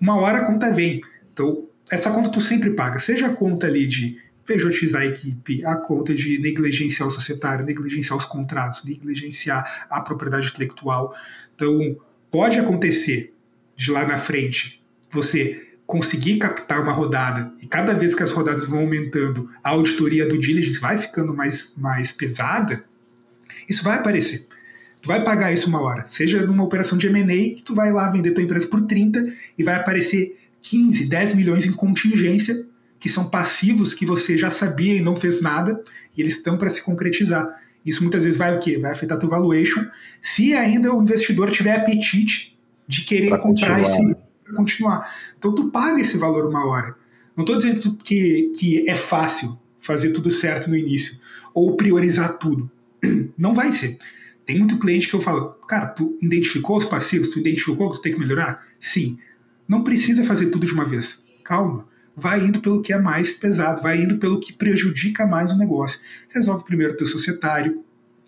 uma hora a conta vem. Então, essa conta tu sempre paga, seja a conta ali de pejotizar a equipe, a conta de negligenciar o societário, negligenciar os contratos, negligenciar a propriedade intelectual. Então, pode acontecer de lá na frente você conseguir captar uma rodada e cada vez que as rodadas vão aumentando, a auditoria do diligence vai ficando mais, mais pesada, isso vai aparecer. Tu vai pagar isso uma hora. Seja numa operação de M&A, que tu vai lá vender tua empresa por 30 e vai aparecer 15, 10 milhões em contingência, que são passivos que você já sabia e não fez nada, e eles estão para se concretizar. Isso muitas vezes vai o quê? Vai afetar teu valuation, se ainda o investidor tiver apetite de querer pra comprar continuar. esse para continuar. Então tu paga esse valor uma hora. Não estou dizendo que, que é fácil fazer tudo certo no início ou priorizar tudo. Não vai ser. Tem muito cliente que eu falo, cara, tu identificou os passivos, tu identificou que tu tem que melhorar? Sim. Não precisa fazer tudo de uma vez. Calma. Vai indo pelo que é mais pesado, vai indo pelo que prejudica mais o negócio. Resolve primeiro o teu societário.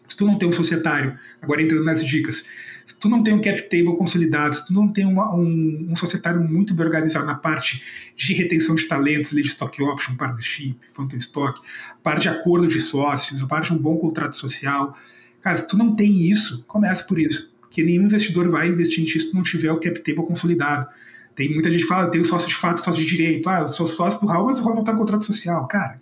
Se tu não tem um societário, agora entrando nas dicas, se tu não tem um cap table consolidado, se tu não tem uma, um, um societário muito bem organizado na parte de retenção de talentos, de stock option, partnership, phantom stock, parte de acordo de sócios, parte de um bom contrato social, Cara, se tu não tem isso, começa por isso. porque nenhum investidor vai investir em ti se tu não tiver o cap table consolidado. Tem muita gente que fala, eu tenho sócio de fato, sócio de direito. Ah, eu sou sócio do Raul, mas o Raul não está em contrato social. Cara,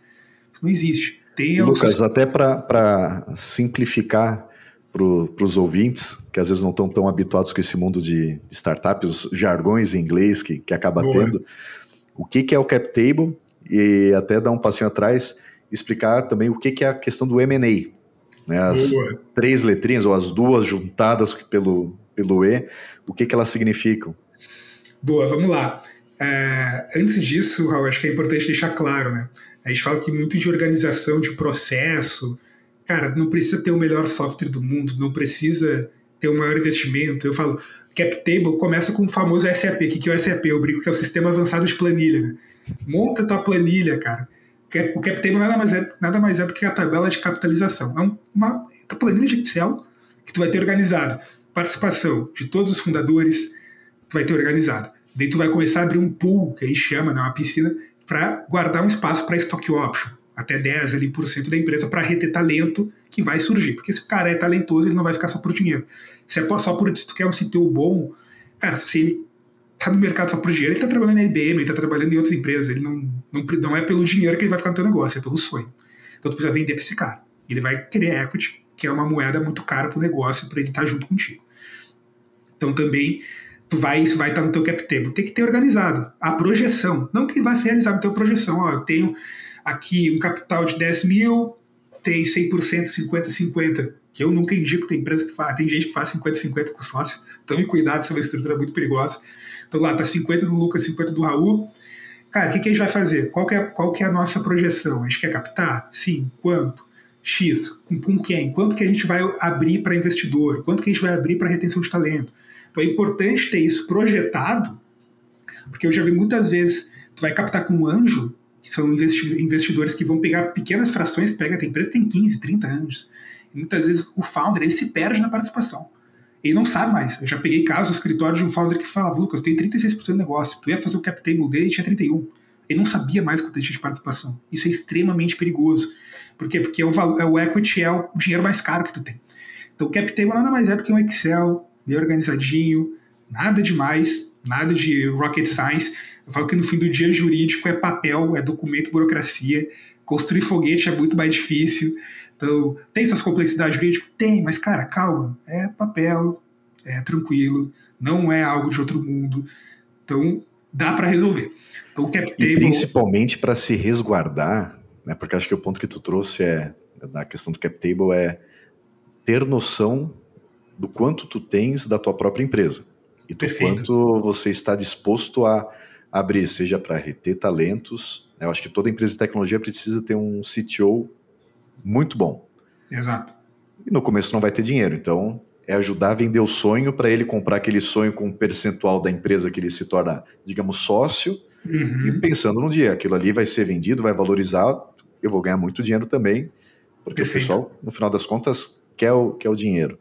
isso não existe. Tem Lucas, até para simplificar para os ouvintes, que às vezes não estão tão habituados com esse mundo de, de startups, os jargões em inglês que, que acaba Boa. tendo, o que, que é o cap table e até dar um passinho atrás, explicar também o que, que é a questão do M&A, né, as Boa. três letrinhas, ou as duas juntadas pelo, pelo E, o que, que elas significam? Boa, vamos lá. É, antes disso, Raul, acho que é importante deixar claro, né? A gente fala que muito de organização, de processo, cara, não precisa ter o melhor software do mundo, não precisa ter o maior investimento. Eu falo, CapTable começa com o famoso SAP. O que é o SAP? Eu brinco que é o Sistema Avançado de Planilha. Né? Monta tua planilha, cara. O CapTable nada mais, é, nada mais é do que a tabela de capitalização. É uma planilha de Excel que tu vai ter organizado. Participação de todos os fundadores, tu vai ter organizado. Daí tu vai começar a abrir um pool, que a gente chama, né, uma piscina, para guardar um espaço para stock option até 10 ali, por cento da empresa para reter talento que vai surgir. Porque se o cara é talentoso, ele não vai ficar só por dinheiro. Se é só por se tu quer um CTO bom, cara, se ele tá no mercado só por dinheiro, ele tá trabalhando na IBM, ele tá trabalhando em outras empresas, ele não, não, não é pelo dinheiro que ele vai ficar no teu negócio, é pelo sonho. Então tu precisa vender para esse cara. Ele vai querer equity, que é uma moeda muito cara pro negócio, para ele estar tá junto contigo. Então também tu vai, isso vai estar tá no teu cap table. Tem que ter organizado a projeção, não que vai ser realizado a tua projeção. Ó, eu tenho aqui um capital de 10 mil, tem 100%, 50-50, que eu nunca indico, tem empresa que faz, tem gente que faz 50-50 com sócio, tome cuidado, essa é uma estrutura muito perigosa. Então lá tá 50 do Lucas, 50 do Raul. Cara, o que, que a gente vai fazer? Qual que, é, qual que é a nossa projeção? A gente quer captar? Sim. Quanto? X. Com, com quem? Quanto que a gente vai abrir para investidor? Quanto que a gente vai abrir para retenção de talento? Então é importante ter isso projetado, porque eu já vi muitas vezes, tu vai captar com um anjo, que são investidores que vão pegar pequenas frações, pega, tem empresa que tem 15, 30 anos. E muitas vezes o founder ele se perde na participação. Ele não sabe mais. Eu já peguei casos no escritório de um founder que falava, Lucas, tem 36% do negócio. Tu ia fazer o cap table dele tinha 31%. Ele não sabia mais quanto tinha de participação. Isso é extremamente perigoso. Por quê? Porque é o, é o equity é o dinheiro mais caro que tu tem. Então o cap table nada mais é do que um Excel, bem organizadinho, nada demais, nada de rocket science. Eu falo que no fim do dia jurídico é papel, é documento, burocracia. Construir foguete é muito mais difícil. Então, tem suas complexidades jurídicas? Tem, mas, cara, calma. É papel, é tranquilo, não é algo de outro mundo. Então, dá para resolver. Então, o cap table... E principalmente para se resguardar, né, porque acho que o ponto que tu trouxe é, da questão do cap table é ter noção do quanto tu tens da tua própria empresa e do Perfeito. quanto você está disposto a abrir, seja para reter talentos. Eu acho que toda empresa de tecnologia precisa ter um CTO muito bom. Exato. E no começo não vai ter dinheiro, então é ajudar a vender o sonho para ele comprar aquele sonho com um percentual da empresa que ele se torna, digamos, sócio, uhum. e pensando no dia, aquilo ali vai ser vendido, vai valorizar, eu vou ganhar muito dinheiro também, porque Perfeito. o pessoal, no final das contas, quer o, quer o dinheiro.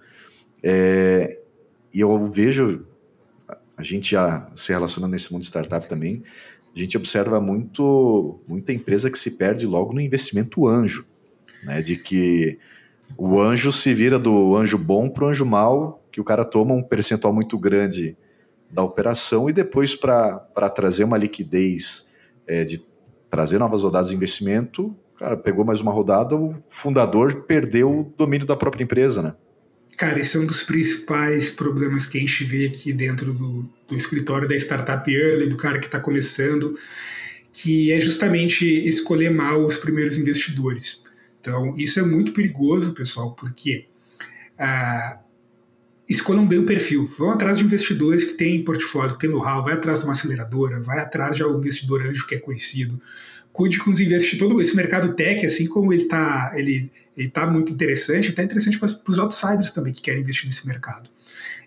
É, e eu vejo a gente já se relacionando nesse mundo de startup também, a gente observa muito muita empresa que se perde logo no investimento anjo, né? De que o anjo se vira do anjo bom para o anjo mal, que o cara toma um percentual muito grande da operação e depois para trazer uma liquidez é, de trazer novas rodadas de investimento, cara, pegou mais uma rodada, o fundador perdeu o domínio da própria empresa, né? Cara, esse é um dos principais problemas que a gente vê aqui dentro do, do escritório da startup early, do cara que está começando, que é justamente escolher mal os primeiros investidores. Então, isso é muito perigoso, pessoal, porque ah, escolham bem o perfil. Vão atrás de investidores que têm portfólio, que têm know-how, vai atrás de uma aceleradora, vai atrás de algum investidor anjo que é conhecido. Cuide com os investidores. Todo esse mercado tech, assim como ele está ele ele está muito interessante, está interessante para os outsiders também que querem investir nesse mercado.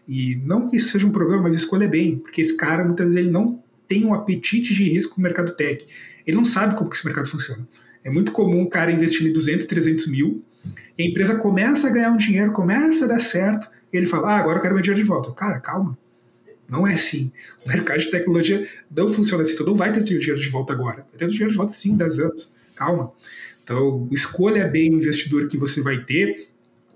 E não que isso seja um problema, mas escolha bem, porque esse cara muitas vezes ele não tem um apetite de risco no mercado tech. Ele não sabe como que esse mercado funciona. É muito comum um cara investir em 200, 300 mil, e a empresa começa a ganhar um dinheiro, começa a dar certo, e ele fala, ah, agora eu quero meu dinheiro de volta. Cara, calma. Não é assim. O mercado de tecnologia não funciona assim. Tu não vai ter o dinheiro de volta agora. Vai ter o dinheiro de volta sim, 10 anos. Calma. Então, escolha bem o investidor que você vai ter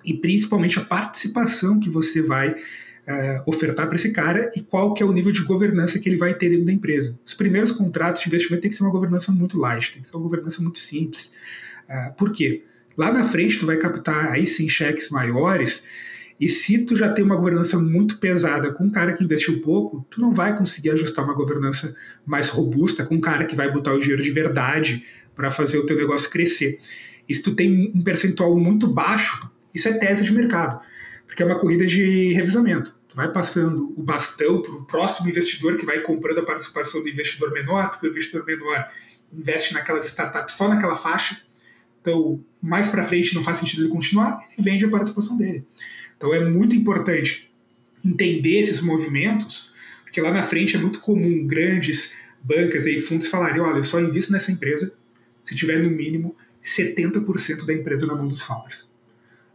e principalmente a participação que você vai uh, ofertar para esse cara e qual que é o nível de governança que ele vai ter dentro da empresa. Os primeiros contratos de investimento tem que ser uma governança muito light, tem que ser uma governança muito simples. Uh, por quê? Lá na frente tu vai captar aí sim cheques maiores e se tu já tem uma governança muito pesada com um cara que investiu pouco, tu não vai conseguir ajustar uma governança mais robusta com um cara que vai botar o dinheiro de verdade para fazer o teu negócio crescer. E se tu tem um percentual muito baixo, isso é tese de mercado, porque é uma corrida de revisamento. Tu vai passando o bastão para o próximo investidor que vai comprando a participação do investidor menor, porque o investidor menor investe naquelas startups só naquela faixa. Então, mais para frente não faz sentido ele continuar, ele vende a participação dele. Então é muito importante entender esses movimentos, porque lá na frente é muito comum grandes bancas e fundos falarem: olha, eu só invisto nessa empresa se tiver no mínimo 70% da empresa na mão dos founders.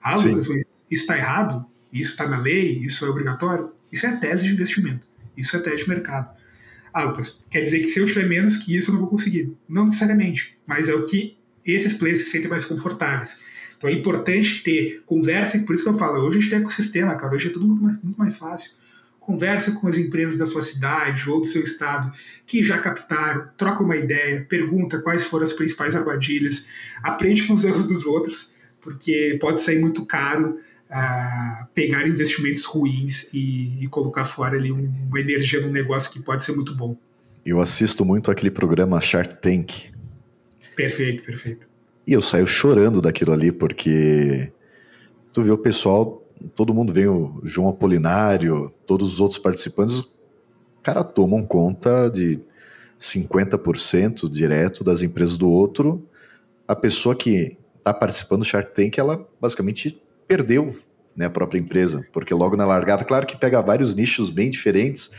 Ah, Lucas, isso está errado? Isso está na lei? Isso é obrigatório? Isso é tese de investimento. Isso é tese de mercado. Ah, Lucas, quer dizer que se eu tiver menos que isso eu não vou conseguir. Não necessariamente, mas é o que esses players se sentem mais confortáveis. Então é importante ter conversa, por isso que eu falo, hoje a gente tem ecossistema, cara, hoje é tudo muito mais, muito mais fácil. Conversa com as empresas da sua cidade ou do seu estado que já captaram, troca uma ideia, pergunta quais foram as principais armadilhas, aprende com os erros dos outros, porque pode sair muito caro uh, pegar investimentos ruins e, e colocar fora ali um, uma energia num negócio que pode ser muito bom. Eu assisto muito aquele programa Shark Tank. Perfeito, perfeito. E eu saio chorando daquilo ali, porque tu vê o pessoal, todo mundo vem, o João Apolinário, todos os outros participantes, os caras tomam conta de 50% direto das empresas do outro. A pessoa que está participando do Shark Tank, ela basicamente perdeu né, a própria empresa, porque logo na largada, claro que pega vários nichos bem diferentes,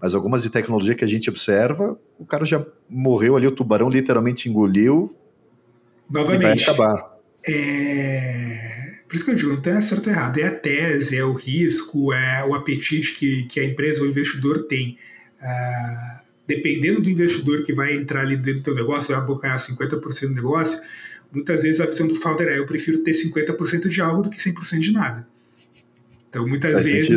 mas algumas de tecnologia que a gente observa, o cara já morreu ali, o tubarão literalmente engoliu, Novamente. vai acabar. É... Por isso que eu digo, não tem certo ou errado. É a tese, é o risco, é o apetite que, que a empresa ou o investidor tem. Uh, dependendo do investidor que vai entrar ali dentro do teu negócio, vai abocanhar 50% do negócio, muitas vezes a visão do founder é eu prefiro ter 50% de algo do que 100% de nada. Então, muitas Faz vezes,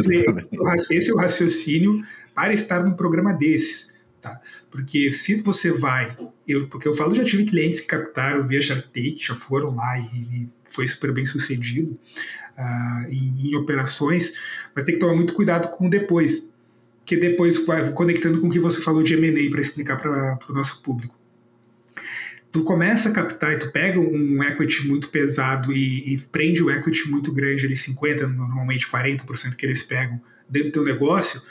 esse é o raciocínio para estar num programa desses. Tá? Porque se você vai, eu, porque eu falo, já tive clientes que captaram via Shark Tank, já foram lá e, e foi super bem sucedido uh, em, em, operações, mas tem que tomar muito cuidado com o depois, que depois vai conectando com o que você falou de M&A para explicar para o nosso público. Tu começa a captar e tu pega um equity muito pesado e, e prende o equity muito grande, ali 50, normalmente 40% que eles pegam dentro do teu negócio,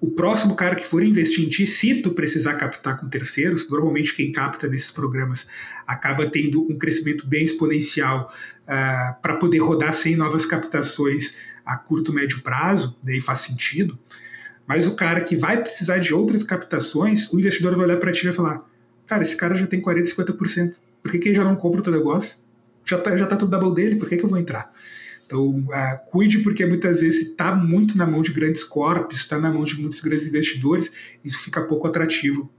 o próximo cara que for investir em ti, se tu precisar captar com terceiros, normalmente quem capta nesses programas acaba tendo um crescimento bem exponencial uh, ah, para poder rodar sem novas captações a curto, médio prazo, daí faz sentido. Mas o cara que vai precisar de outras captações, o investidor vai olhar para ti e vai falar: Cara, esse cara já tem 40%, 50%, por que, que ele já não compra o teu negócio? Já tá, já tá tudo double dele, por que, que eu vou entrar? Então, uh, cuide, porque muitas vezes está muito na mão de grandes corpos, está na mão de muitos grandes investidores, isso fica pouco atrativo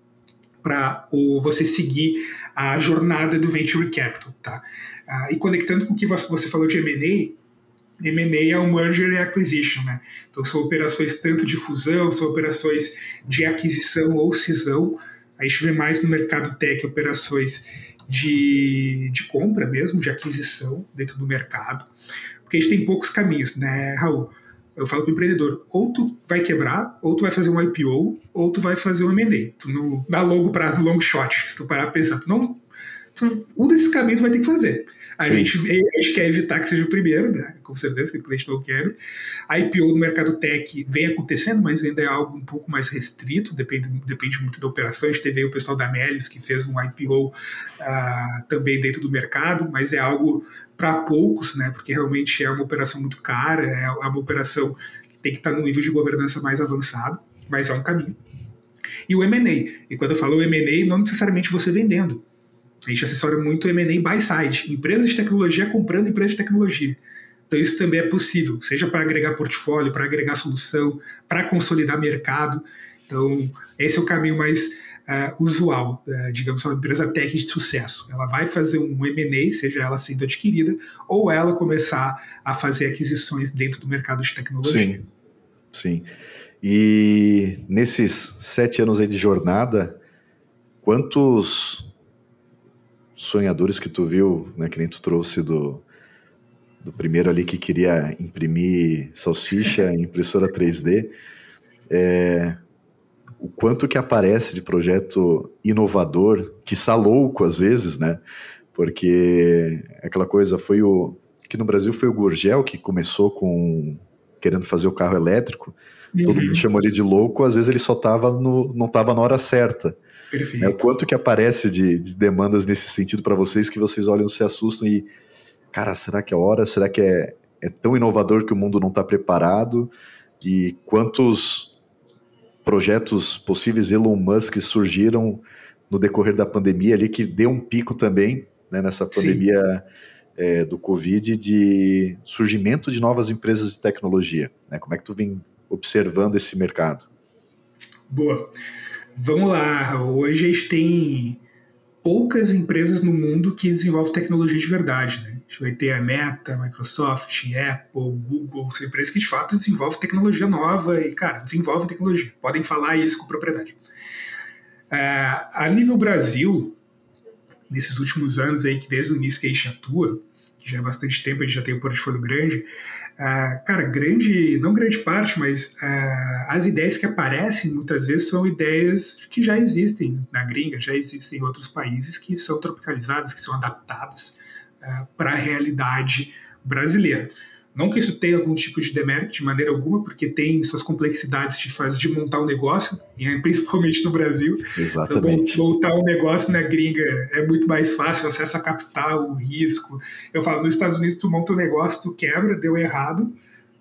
para você seguir a jornada do Venture Capital. Tá? Uh, e conectando com o que você falou de M&A, M&A é o merger e acquisition, né? Então são operações tanto de fusão, são operações de aquisição ou cisão. A gente vê mais no mercado tech operações de, de compra mesmo, de aquisição dentro do mercado. Porque a gente tem poucos caminhos, né, Raul? Eu falo para o empreendedor, ou tu vai quebrar, ou tu vai fazer um IPO, ou tu vai fazer um M&A. Tu não dá longo prazo, long shot. Se tu parar a pensar, tu não... Tu, um desses caminhos tu vai ter que fazer. A gente, a gente, quer evitar que seja o primeiro, né? com certeza, que o cliente não quer. A IPO no mercado tech vem acontecendo, mas ainda é algo um pouco mais restrito, depende, depende muito da operação. A gente teve aí o pessoal da Melius que fez um IPO uh, ah, também dentro do mercado, mas é algo para poucos, né? porque realmente é uma operação muito cara, é uma operação que tem que estar num nível de governança mais avançado, mas é um caminho. E o M&A, e quando eu falo M&A, não necessariamente você vendendo, a gente assessora muito M&A buy side, empresas de tecnologia comprando empresas de tecnologia. Então isso também é possível, seja para agregar portfólio, para agregar solução, para consolidar mercado. Então esse é o caminho mais uh, usual, uh, digamos, uma empresa tech de sucesso. Ela vai fazer um M&A, seja ela sendo adquirida, ou ela começar a fazer aquisições dentro do mercado de tecnologia. Sim. Sim. E nesses sete anos aí de jornada, quantos sonhadores que tu viu, né, que nem tu trouxe do, do primeiro ali que queria imprimir salsicha em impressora 3D, é, o quanto que aparece de projeto inovador, que louco às vezes, né? Porque aquela coisa foi o que no Brasil foi o Gurgel que começou com querendo fazer o carro elétrico. Uhum. Todo mundo chamou ele de louco, às vezes ele só tava no, não estava na hora certa. Perfeito. Né? O quanto que aparece de, de demandas nesse sentido para vocês que vocês olham, se assustam e, cara, será que é hora? Será que é, é tão inovador que o mundo não está preparado? E quantos projetos possíveis Elon Musk surgiram no decorrer da pandemia ali, que deu um pico também né, nessa pandemia é, do Covid de surgimento de novas empresas de tecnologia. Né? Como é que tu vem observando esse mercado? Boa. Vamos lá. Hoje a gente tem poucas empresas no mundo que desenvolvem tecnologia de verdade. Né? A gente vai ter a Meta, Microsoft, Apple, Google, são empresas que de fato desenvolvem tecnologia nova e, cara, desenvolvem tecnologia. Podem falar isso com propriedade. Uh, a nível Brasil, nesses últimos anos aí, que desde o início que a gente atua, que já é bastante tempo, a gente já tem um portfólio grande, uh, cara, grande, não grande parte, mas uh, as ideias que aparecem muitas vezes são ideias que já existem na gringa, já existem em outros países que são tropicalizadas, que são adaptadas é, para a realidade brasileira. Não que isso tenha algum tipo de demérito de maneira alguma, porque tem suas complexidades de fazer de montar um negócio, principalmente no Brasil. Exatamente. Então, montar um negócio na gringa é muito mais fácil, acesso a capital, o risco. Eu falo, nos Estados Unidos tu monta um negócio, tu quebra, deu errado,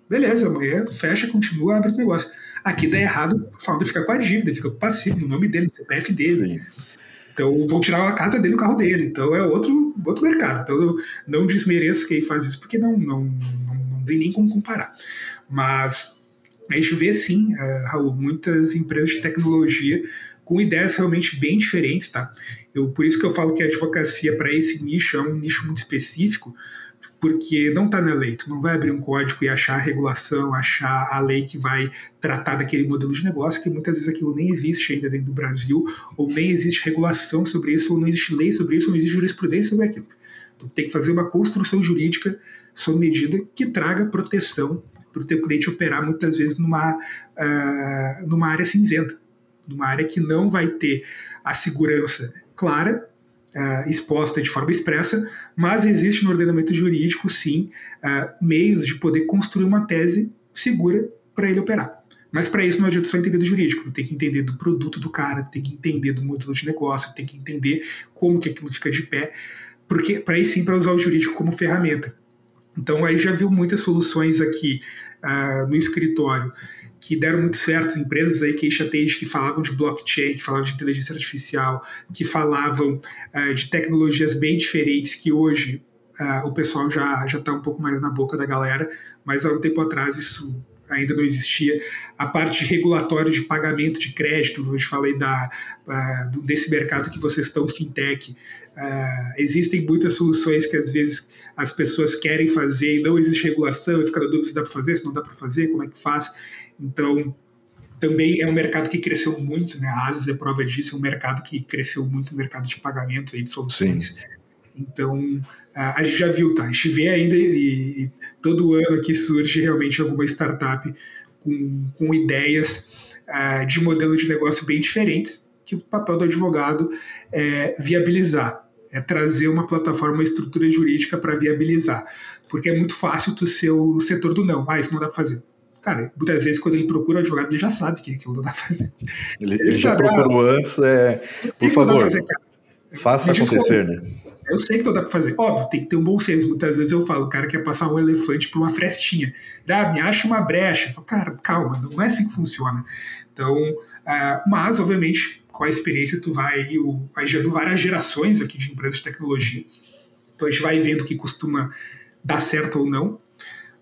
beleza, amanhã fecha, continua, abre o negócio. Aqui dá errado, o founder fica com a dívida, fica com o passivo, no nome dele, no CPF dele. Sim. Então vão tirar a casa dele, o carro dele. Então é outro, outro mercado. Então eu não desmereço quem faz isso, porque não, não, não, não tem nem como comparar. Mas a gente vê sim, uh, Raul, muitas empresas de tecnologia com ideias realmente bem diferentes, tá? Eu, por isso que eu falo que a advocacia para esse nicho é um nicho muito específico, porque não está na lei. Tu não vai abrir um código e achar a regulação, achar a lei que vai tratar daquele modelo de negócio, que muitas vezes aquilo nem existe ainda dentro do Brasil, ou nem existe regulação sobre isso, ou não existe lei sobre isso, ou não existe jurisprudência sobre aquilo. Tu tem que fazer uma construção jurídica sob medida que traga proteção para o teu cliente operar muitas vezes numa, uh, numa área cinzenta, numa área que não vai ter a segurança clara uh, exposta de forma expressa, mas existe no ordenamento jurídico, sim, uh, meios de poder construir uma tese segura para ele operar. Mas para isso não adianta só entender do jurídico, tem que entender do produto do cara, tem que entender do modelo de negócio, tem que entender como que aquilo fica de pé, porque para aí sim para usar o jurídico como ferramenta. Então aí já viu muitas soluções aqui uh, no escritório que deram muito certo, empresas aí que chateias que falavam de blockchain, que falavam de inteligência artificial, que falavam uh, de tecnologias bem diferentes que hoje uh, o pessoal já já está um pouco mais na boca da galera, mas há um tempo atrás isso ainda não existia. A parte de regulatório de pagamento de crédito, hoje falei da, uh, desse mercado que vocês estão, fintech. Uh, existem muitas soluções que às vezes as pessoas querem fazer e não existe regulação, e fica na dúvida se dá para fazer, se não dá para fazer, como é que faz. Então, também é um mercado que cresceu muito, né? A Asis é prova disso, é um mercado que cresceu muito, o mercado de pagamento e de soluções. Sim. Então, a gente já viu, tá? A gente vê ainda e, e todo ano aqui surge realmente alguma startup com, com ideias uh, de modelo de negócio bem diferentes, que o papel do advogado é viabilizar, é trazer uma plataforma, uma estrutura jurídica para viabilizar. Porque é muito fácil tu ser o setor do não. Ah, isso não dá para fazer. Cara, muitas vezes quando ele procura o advogado, ele já sabe que aquilo não dá pra fazer. Ele, ele, ele já procurou ah, antes, é... por favor, fazer, faça acontecer, né? Eu sei que não dá pra fazer. Óbvio, tem que ter um bom senso. Muitas vezes eu falo, o cara quer passar um elefante por uma frestinha. Ah, me acha uma brecha. Falo, cara, calma, não é assim que funciona. Então, uh, mas, obviamente, com a experiência, tu vai. O, aí já viu várias gerações aqui de empresas de tecnologia. Então a gente vai vendo o que costuma dar certo ou não.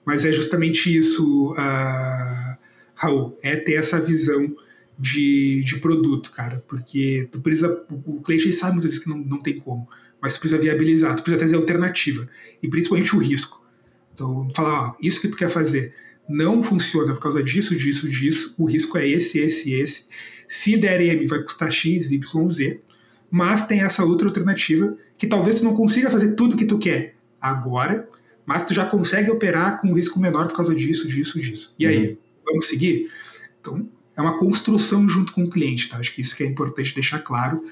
Mas é justamente isso, uh, Raul, é ter essa visão de, de produto, cara, porque tu precisa, o cliente sabe muitas vezes que não, não tem como, mas tu precisa viabilizar, tu precisa trazer alternativa, e principalmente o risco. Então, falar, ó, isso que tu quer fazer, não funciona por causa disso, disso, disso, o risco é esse, esse, esse. Se der M, vai custar X, Y, Z. Mas tem essa outra alternativa que talvez tu não consiga fazer tudo que tu quer agora, mas tu já consegue operar com um risco menor por causa disso, disso, disso. E aí, uhum. vamos seguir? Então, é uma construção junto com o cliente, tá? Acho que isso que é importante deixar claro,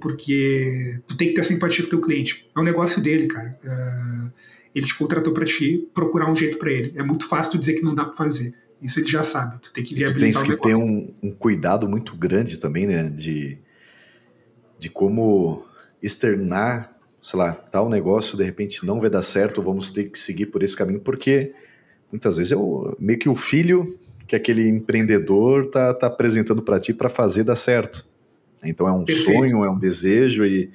porque tu tem que ter simpatia com o teu cliente. É um negócio dele, cara. Uh, ele te contratou para ti procurar um jeito para ele. É muito fácil tu dizer que não dá para fazer. Isso ele já sabe. Tu tem que viabilizar tu tens que ter um, um, cuidado muito grande também, né? De, de como externar, sei lá, tal negócio de repente não vai dar certo, vamos ter que seguir por esse caminho, porque muitas vezes é o, meio que o filho que aquele empreendedor tá, tá apresentando para ti para fazer dar certo. Então é um Perfeito. sonho, é um desejo e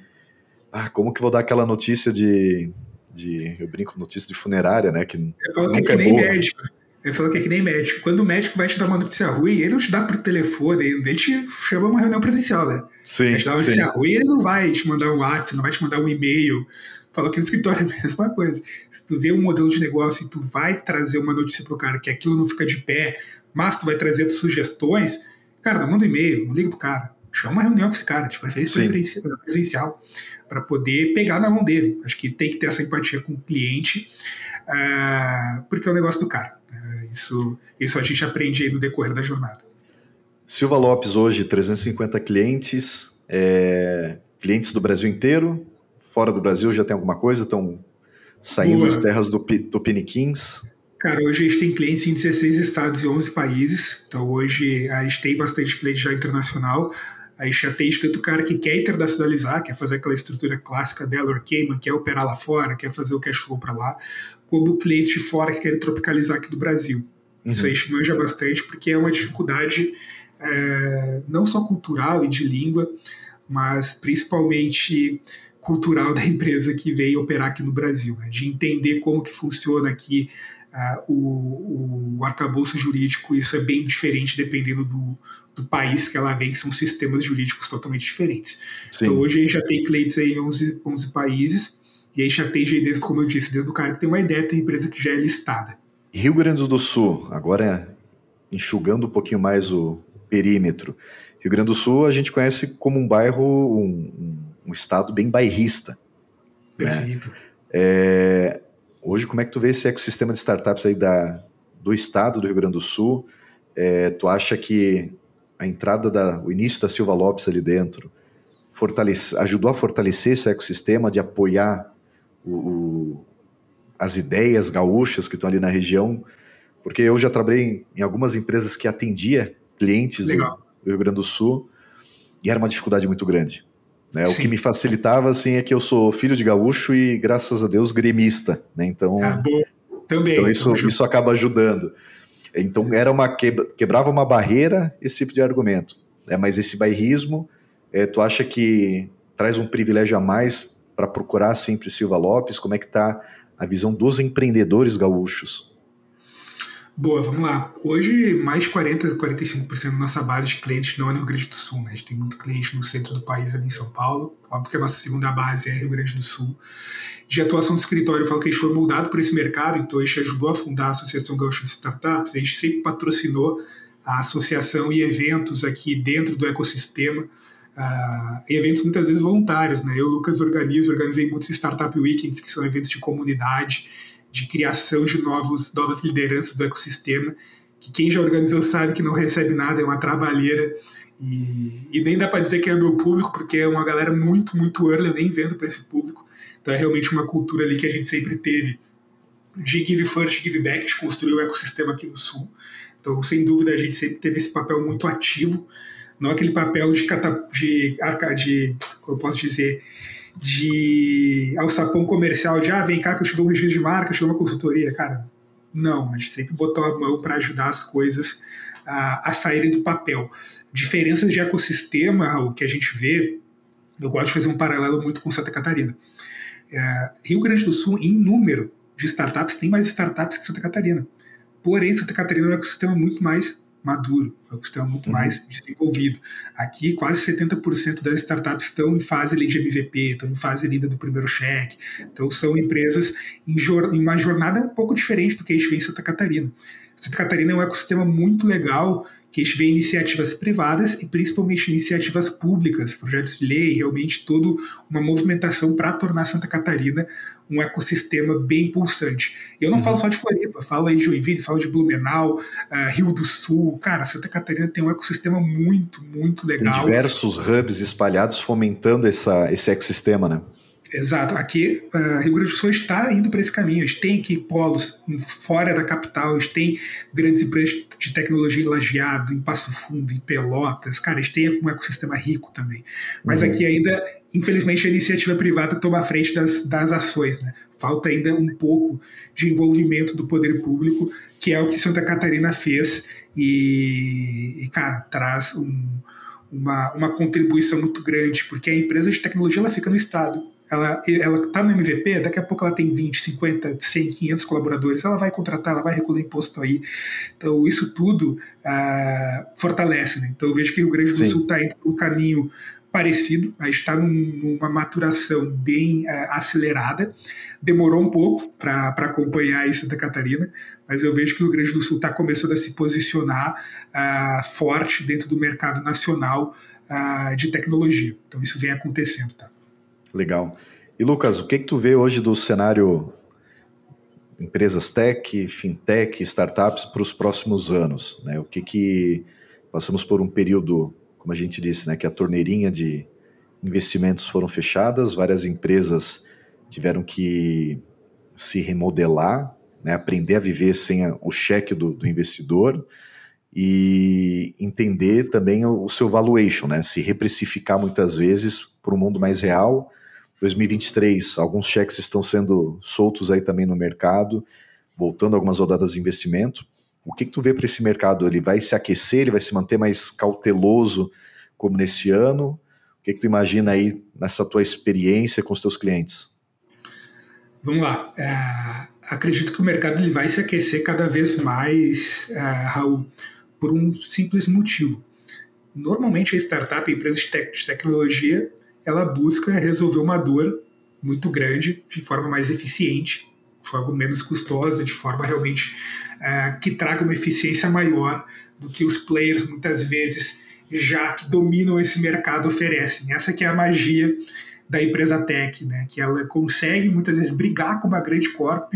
ah, como que vou dar aquela notícia de, de eu brinco notícia de funerária, né? Que eu que é que nem boa. médico. Ele falou que é que nem médico. Quando o médico vai te dar uma notícia ruim, ele não te dá por telefone, ele te chama uma reunião presencial, né? Sim. Ele te dá uma notícia ruim, ele não vai te mandar um WhatsApp, não vai te mandar um e-mail. Falou que no escritório é a mesma coisa. Se tu vê um modelo de negócio e tu vai trazer uma notícia pro cara que aquilo não fica de pé, mas tu vai trazer sugestões, cara, não manda um e-mail, não liga pro cara. Chama uma reunião com esse cara, de preferência presencial, para poder pegar na mão dele. Acho que tem que ter essa empatia com o cliente, uh, porque é o negócio do cara. Isso, isso a gente aprende aí no decorrer da jornada. Silva Lopes, hoje, 350 clientes, é, clientes do Brasil inteiro, fora do Brasil já tem alguma coisa? Estão saindo Boa. de terras do Tupiniquins? Cara, hoje a gente tem clientes em 16 estados e 11 países. Então hoje a gente tem bastante cliente já internacional. A gente tem tanto cara que quer internacionalizar, quer fazer aquela estrutura clássica dela, o Cayman, quer operar lá fora, quer fazer o cash flow para lá, como clientes de fora que querem tropicalizar aqui do Brasil. Uhum. Isso a gente manja bastante porque é uma dificuldade é, não só cultural e de língua, mas principalmente cultural da empresa que veio operar aqui no Brasil, né? de entender como que funciona aqui uh, o, o arcabouço jurídico, isso é bem diferente dependendo do, do país que ela vem, que são sistemas jurídicos totalmente diferentes. Sim. Então hoje a gente já tem clientes aí em 11, 11 países, e aí desde, como eu disse, desde o cara que tem uma ideia, tem empresa que já é listada. Rio Grande do Sul, agora enxugando um pouquinho mais o perímetro. Rio Grande do Sul a gente conhece como um bairro, um, um estado bem bairrista. Né? Perfeito. Né? É, hoje, como é que tu vê esse ecossistema de startups aí da, do estado do Rio Grande do Sul? É, tu acha que a entrada, da, o início da Silva Lopes ali dentro ajudou a fortalecer esse ecossistema, de apoiar o, o, as ideias gaúchas que estão ali na região? Porque eu já trabalhei em, algumas empresas que atendia clientes do, do Rio Grande do Sul e era uma dificuldade muito grande. Né? O que me facilitava assim é que eu sou filho de gaúcho e graças a Deus gremista, né? Então, ah, também. Então isso, isso acaba ajudando. Então era uma quebra, quebrava uma barreira esse tipo de argumento. Né? Mas esse bairrismo, é, tu acha que traz um privilégio a mais para procurar sempre Silva Lopes? Como é que está a visão dos empreendedores gaúchos? Boa, vamos lá. Hoje, mais de 40%, 45% da nossa base de clientes não é no Rio Grande do Sul. Né? A gente tem muito cliente no centro do país, ali em São Paulo. Óbvio que a nossa segunda base é Rio Grande do Sul. De atuação do escritório, eu falo que a gente foi moldado por esse mercado, então a gente ajudou a fundar a Associação Gaúcha de Startups, a gente sempre patrocinou a associação e eventos aqui dentro do ecossistema, uh, eventos muitas vezes voluntários. Né? Eu, Lucas, organizo, organizei muitos Startup Weekends, que são eventos de comunidade, de criação de novos, novas lideranças do ecossistema, que quem já organizou sabe que não recebe nada, é uma trabalheira. E, e nem dá para dizer que é meu público, porque é uma galera muito, muito early, eu nem vendo para esse público. Então é realmente uma cultura ali que a gente sempre teve de give first, give back, de construir o ecossistema aqui no Sul. Então, sem dúvida, a gente sempre teve esse papel muito ativo, não aquele papel de, de, de como eu posso dizer, de alçapão comercial, de ah, vem cá que eu te dou um registro de marca, eu te dou uma consultoria. Cara, não, a gente sempre botou a mão para ajudar as coisas a, a, saírem do papel. Diferenças de ecossistema, o que a gente vê, eu gosto de fazer um paralelo muito com Santa Catarina. É, Rio Grande do Sul, em número de startups, tem mais startups que Santa Catarina. Porém, Santa Catarina é um ecossistema muito mais maduro, é um sistema muito uhum. mais desenvolvido. Aqui, quase 70% das startups estão em fase ali, de MVP, estão em fase ainda do primeiro cheque. Então, são empresas em, em, uma jornada um pouco diferente do que a gente vê em Santa Catarina. Santa Catarina é um ecossistema muito legal que a gente vê iniciativas privadas e principalmente iniciativas públicas, projetos de lei, realmente toda uma movimentação para tornar Santa Catarina um ecossistema bem pulsante. E eu não uhum. falo só de Floripa, falo aí de Joinville, falo de Blumenau, uh, Rio do Sul. Cara, Santa Catarina tem um ecossistema muito, muito legal. Tem diversos hubs espalhados fomentando essa, esse ecossistema, né? Exato. Aqui, uh, Rio Grande do Sul está indo para esse caminho. A gente tem aqui polos fora da capital, a gente tem grandes empresas de tecnologia em Lajeado, em Passo Fundo, em Pelotas. Cara, a gente tem um ecossistema rico também. Mas uhum. aqui ainda, infelizmente, a iniciativa privada toma a frente das, das ações. Né? Falta ainda um pouco de envolvimento do poder público, que é o que Santa Catarina fez e, e cara, traz um, uma, uma contribuição muito grande, porque a empresa de tecnologia ela fica no Estado ela ela está no MVP, daqui a pouco ela tem 20, 50, 100, 500 colaboradores, ela vai contratar, ela vai recolher imposto aí. Então, isso tudo uh, fortalece. Né? Então, eu vejo que o Rio Grande do Sim. Sul está indo por um caminho parecido, a gente está num, numa maturação bem uh, acelerada. Demorou um pouco para acompanhar isso Santa Catarina, mas eu vejo que o Rio Grande do Sul está começando a se posicionar uh, forte dentro do mercado nacional uh, de tecnologia. Então isso vem acontecendo. Tá? Legal. E Lucas, o que, que tu vê hoje do cenário empresas tech, fintech, startups para os próximos anos? Né? O que que passamos por um período, como a gente disse, né, que a torneirinha de investimentos foram fechadas, várias empresas tiveram que se remodelar, né, aprender a viver sem a, o cheque do, do, investidor e entender também o, o seu valuation, né, se reprecificar muitas vezes para um mundo mais real 2023, alguns cheques estão sendo soltos aí também no mercado, voltando algumas rodadas de investimento. O que, que tu vê para esse mercado? Ele vai se aquecer, ele vai se manter mais cauteloso como nesse ano? O que, que tu imagina aí nessa tua experiência com os teus clientes? Vamos lá. É, acredito que o mercado ele vai se aquecer cada vez mais, é, Raul, por um simples motivo. Normalmente a startup, a empresa de, de tecnologia, ela busca resolver uma dor muito grande de forma mais eficiente, de forma menos custosa, de forma realmente é, que traga uma eficiência maior do que os players muitas vezes já que dominam esse mercado oferecem. Essa que é a magia da empresa tech, né? que ela consegue muitas vezes brigar com uma grande corp,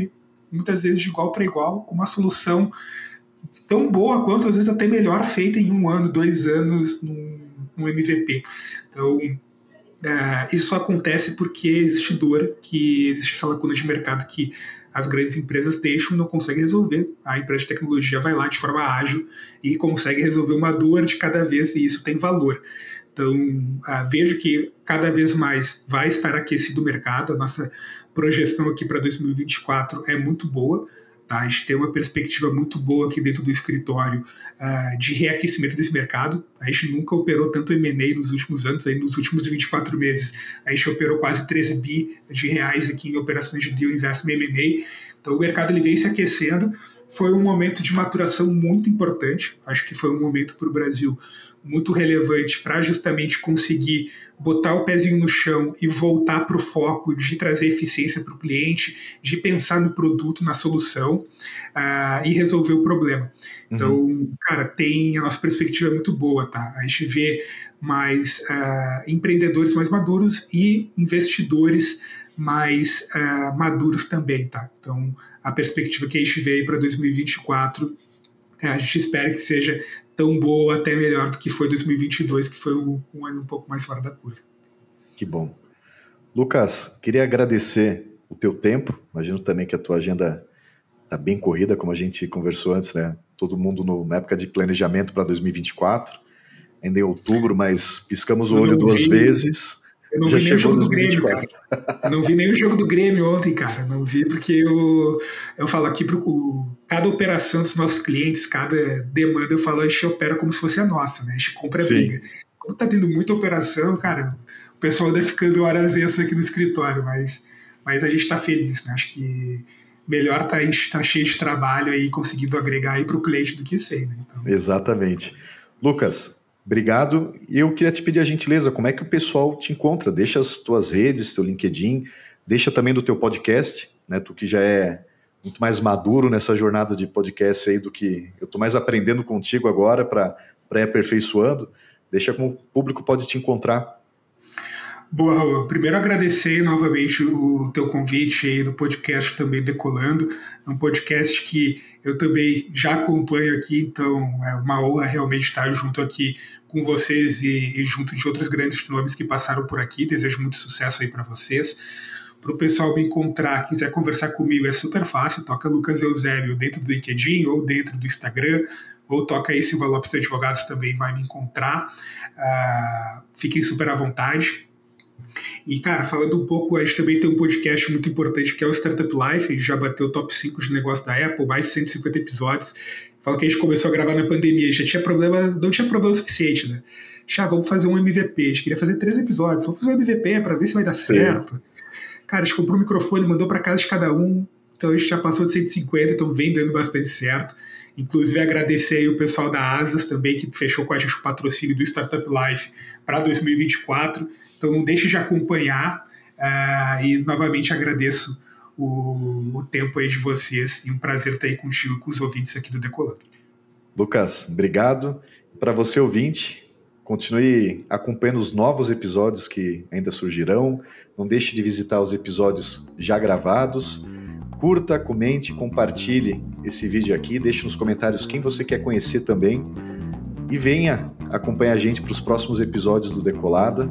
muitas vezes de igual para igual, com uma solução tão boa quanto às vezes até melhor feita em um ano, dois anos num, num MVP. Então Uh, isso só acontece porque existe dor, que existe essa lacuna de mercado que as grandes empresas deixam e não conseguem resolver. A empresa de tecnologia vai lá de forma ágil e consegue resolver uma dor de cada vez e isso tem valor. Então, uh, vejo que cada vez mais vai estar aquecido o mercado. A nossa projeção aqui para 2024 é muito boa. Tá? A gente tem uma perspectiva muito boa aqui dentro do escritório uh, de reaquecimento desse mercado. A gente nunca operou tanto M&A nos últimos anos, aí nos últimos 24 meses a gente operou quase 13 bi de reais aqui em operações de deal investment M&A. Então o mercado ele vem se aquecendo. Foi um momento de maturação muito importante. Acho que foi um momento para o Brasil muito relevante para justamente conseguir botar o pezinho no chão e voltar para o foco de trazer eficiência para o cliente, de pensar no produto, na solução uh, e resolver o problema. Uhum. Então, cara, tem a nossa perspectiva é muito boa, tá? A gente vê mais uh, empreendedores mais maduros e investidores mais uh, maduros também, tá? Então, a perspectiva que a gente vê para 2024 a gente espera que seja tão boa, até melhor do que foi 2022, que foi um, um ano um pouco mais fora da curva. Que bom. Lucas, queria agradecer o teu tempo. Imagino também que a tua agenda está bem corrida, como a gente conversou antes, né? Todo mundo no, na época de planejamento para 2024, ainda em outubro, mas piscamos o olho duas vi, vezes. Eu não vi nem o jogo do Grêmio, cara. Eu não vi nem o jogo do Grêmio ontem, cara. Não vi porque eu, eu falo aqui para cada operação dos nossos clientes, cada demanda, eu falo, a gente opera como se fosse a nossa, né? A gente compra a briga. Como tá tendo muita operação, cara, o pessoal anda ficando horas extras aqui no escritório, mas, mas a gente está feliz, né? Acho que melhor tá, a gente tá cheio de trabalho aí, conseguindo agregar aí para o cliente do que sem, né? Então... Exatamente. Lucas, Obrigado. E eu queria te pedir a gentileza, como é que o pessoal te encontra? Deixa as tuas redes, teu LinkedIn, deixa também do teu podcast, né? Tu que já é muito mais maduro nessa jornada de podcast aí do que eu estou mais aprendendo contigo agora para ir aperfeiçoando. Deixa como o público pode te encontrar. Boa, Raul. Primeiro agradecer novamente o teu convite aí do podcast também Decolando. É um podcast que eu também já acompanho aqui, então é uma honra realmente estar junto aqui com vocês e, e junto de outros grandes nomes que passaram por aqui. Desejo muito sucesso aí para vocês. Para o pessoal me encontrar, quiser conversar comigo, é super fácil. Toca Lucas Eusébio dentro do LinkedIn ou dentro do Instagram, ou toca aí Silva Lopes Advogados também vai me encontrar. Uh, fiquem super à vontade. E, cara, falando um pouco, a gente também tem um podcast muito importante que é o Startup Life. A gente já bateu o top 5 de negócio da Apple, mais de 150 episódios. Fala que a gente começou a gravar na pandemia, já tinha problema, não tinha problema suficiente, né? Já, vamos fazer um MVP. A gente queria fazer três episódios, vamos fazer um MVP para ver se vai dar Sim. certo. Cara, a gente comprou um microfone, mandou para casa de cada um. Então a gente já passou de 150, então vem dando bastante certo. Inclusive agradecer aí o pessoal da Asas também, que fechou com a gente o patrocínio do Startup Life para 2024. Então não deixe de acompanhar uh, e novamente agradeço o, o, tempo aí de vocês e um prazer estar aí contigo com os ouvintes aqui do Decolando. Lucas, obrigado. Para você ouvinte, Continue acompanhando os novos episódios que ainda surgirão. Não deixe de visitar os episódios já gravados. Curta, comente, compartilhe esse vídeo aqui. Deixe nos comentários quem você quer conhecer também. E venha acompanhar a gente para os próximos episódios do Decolada.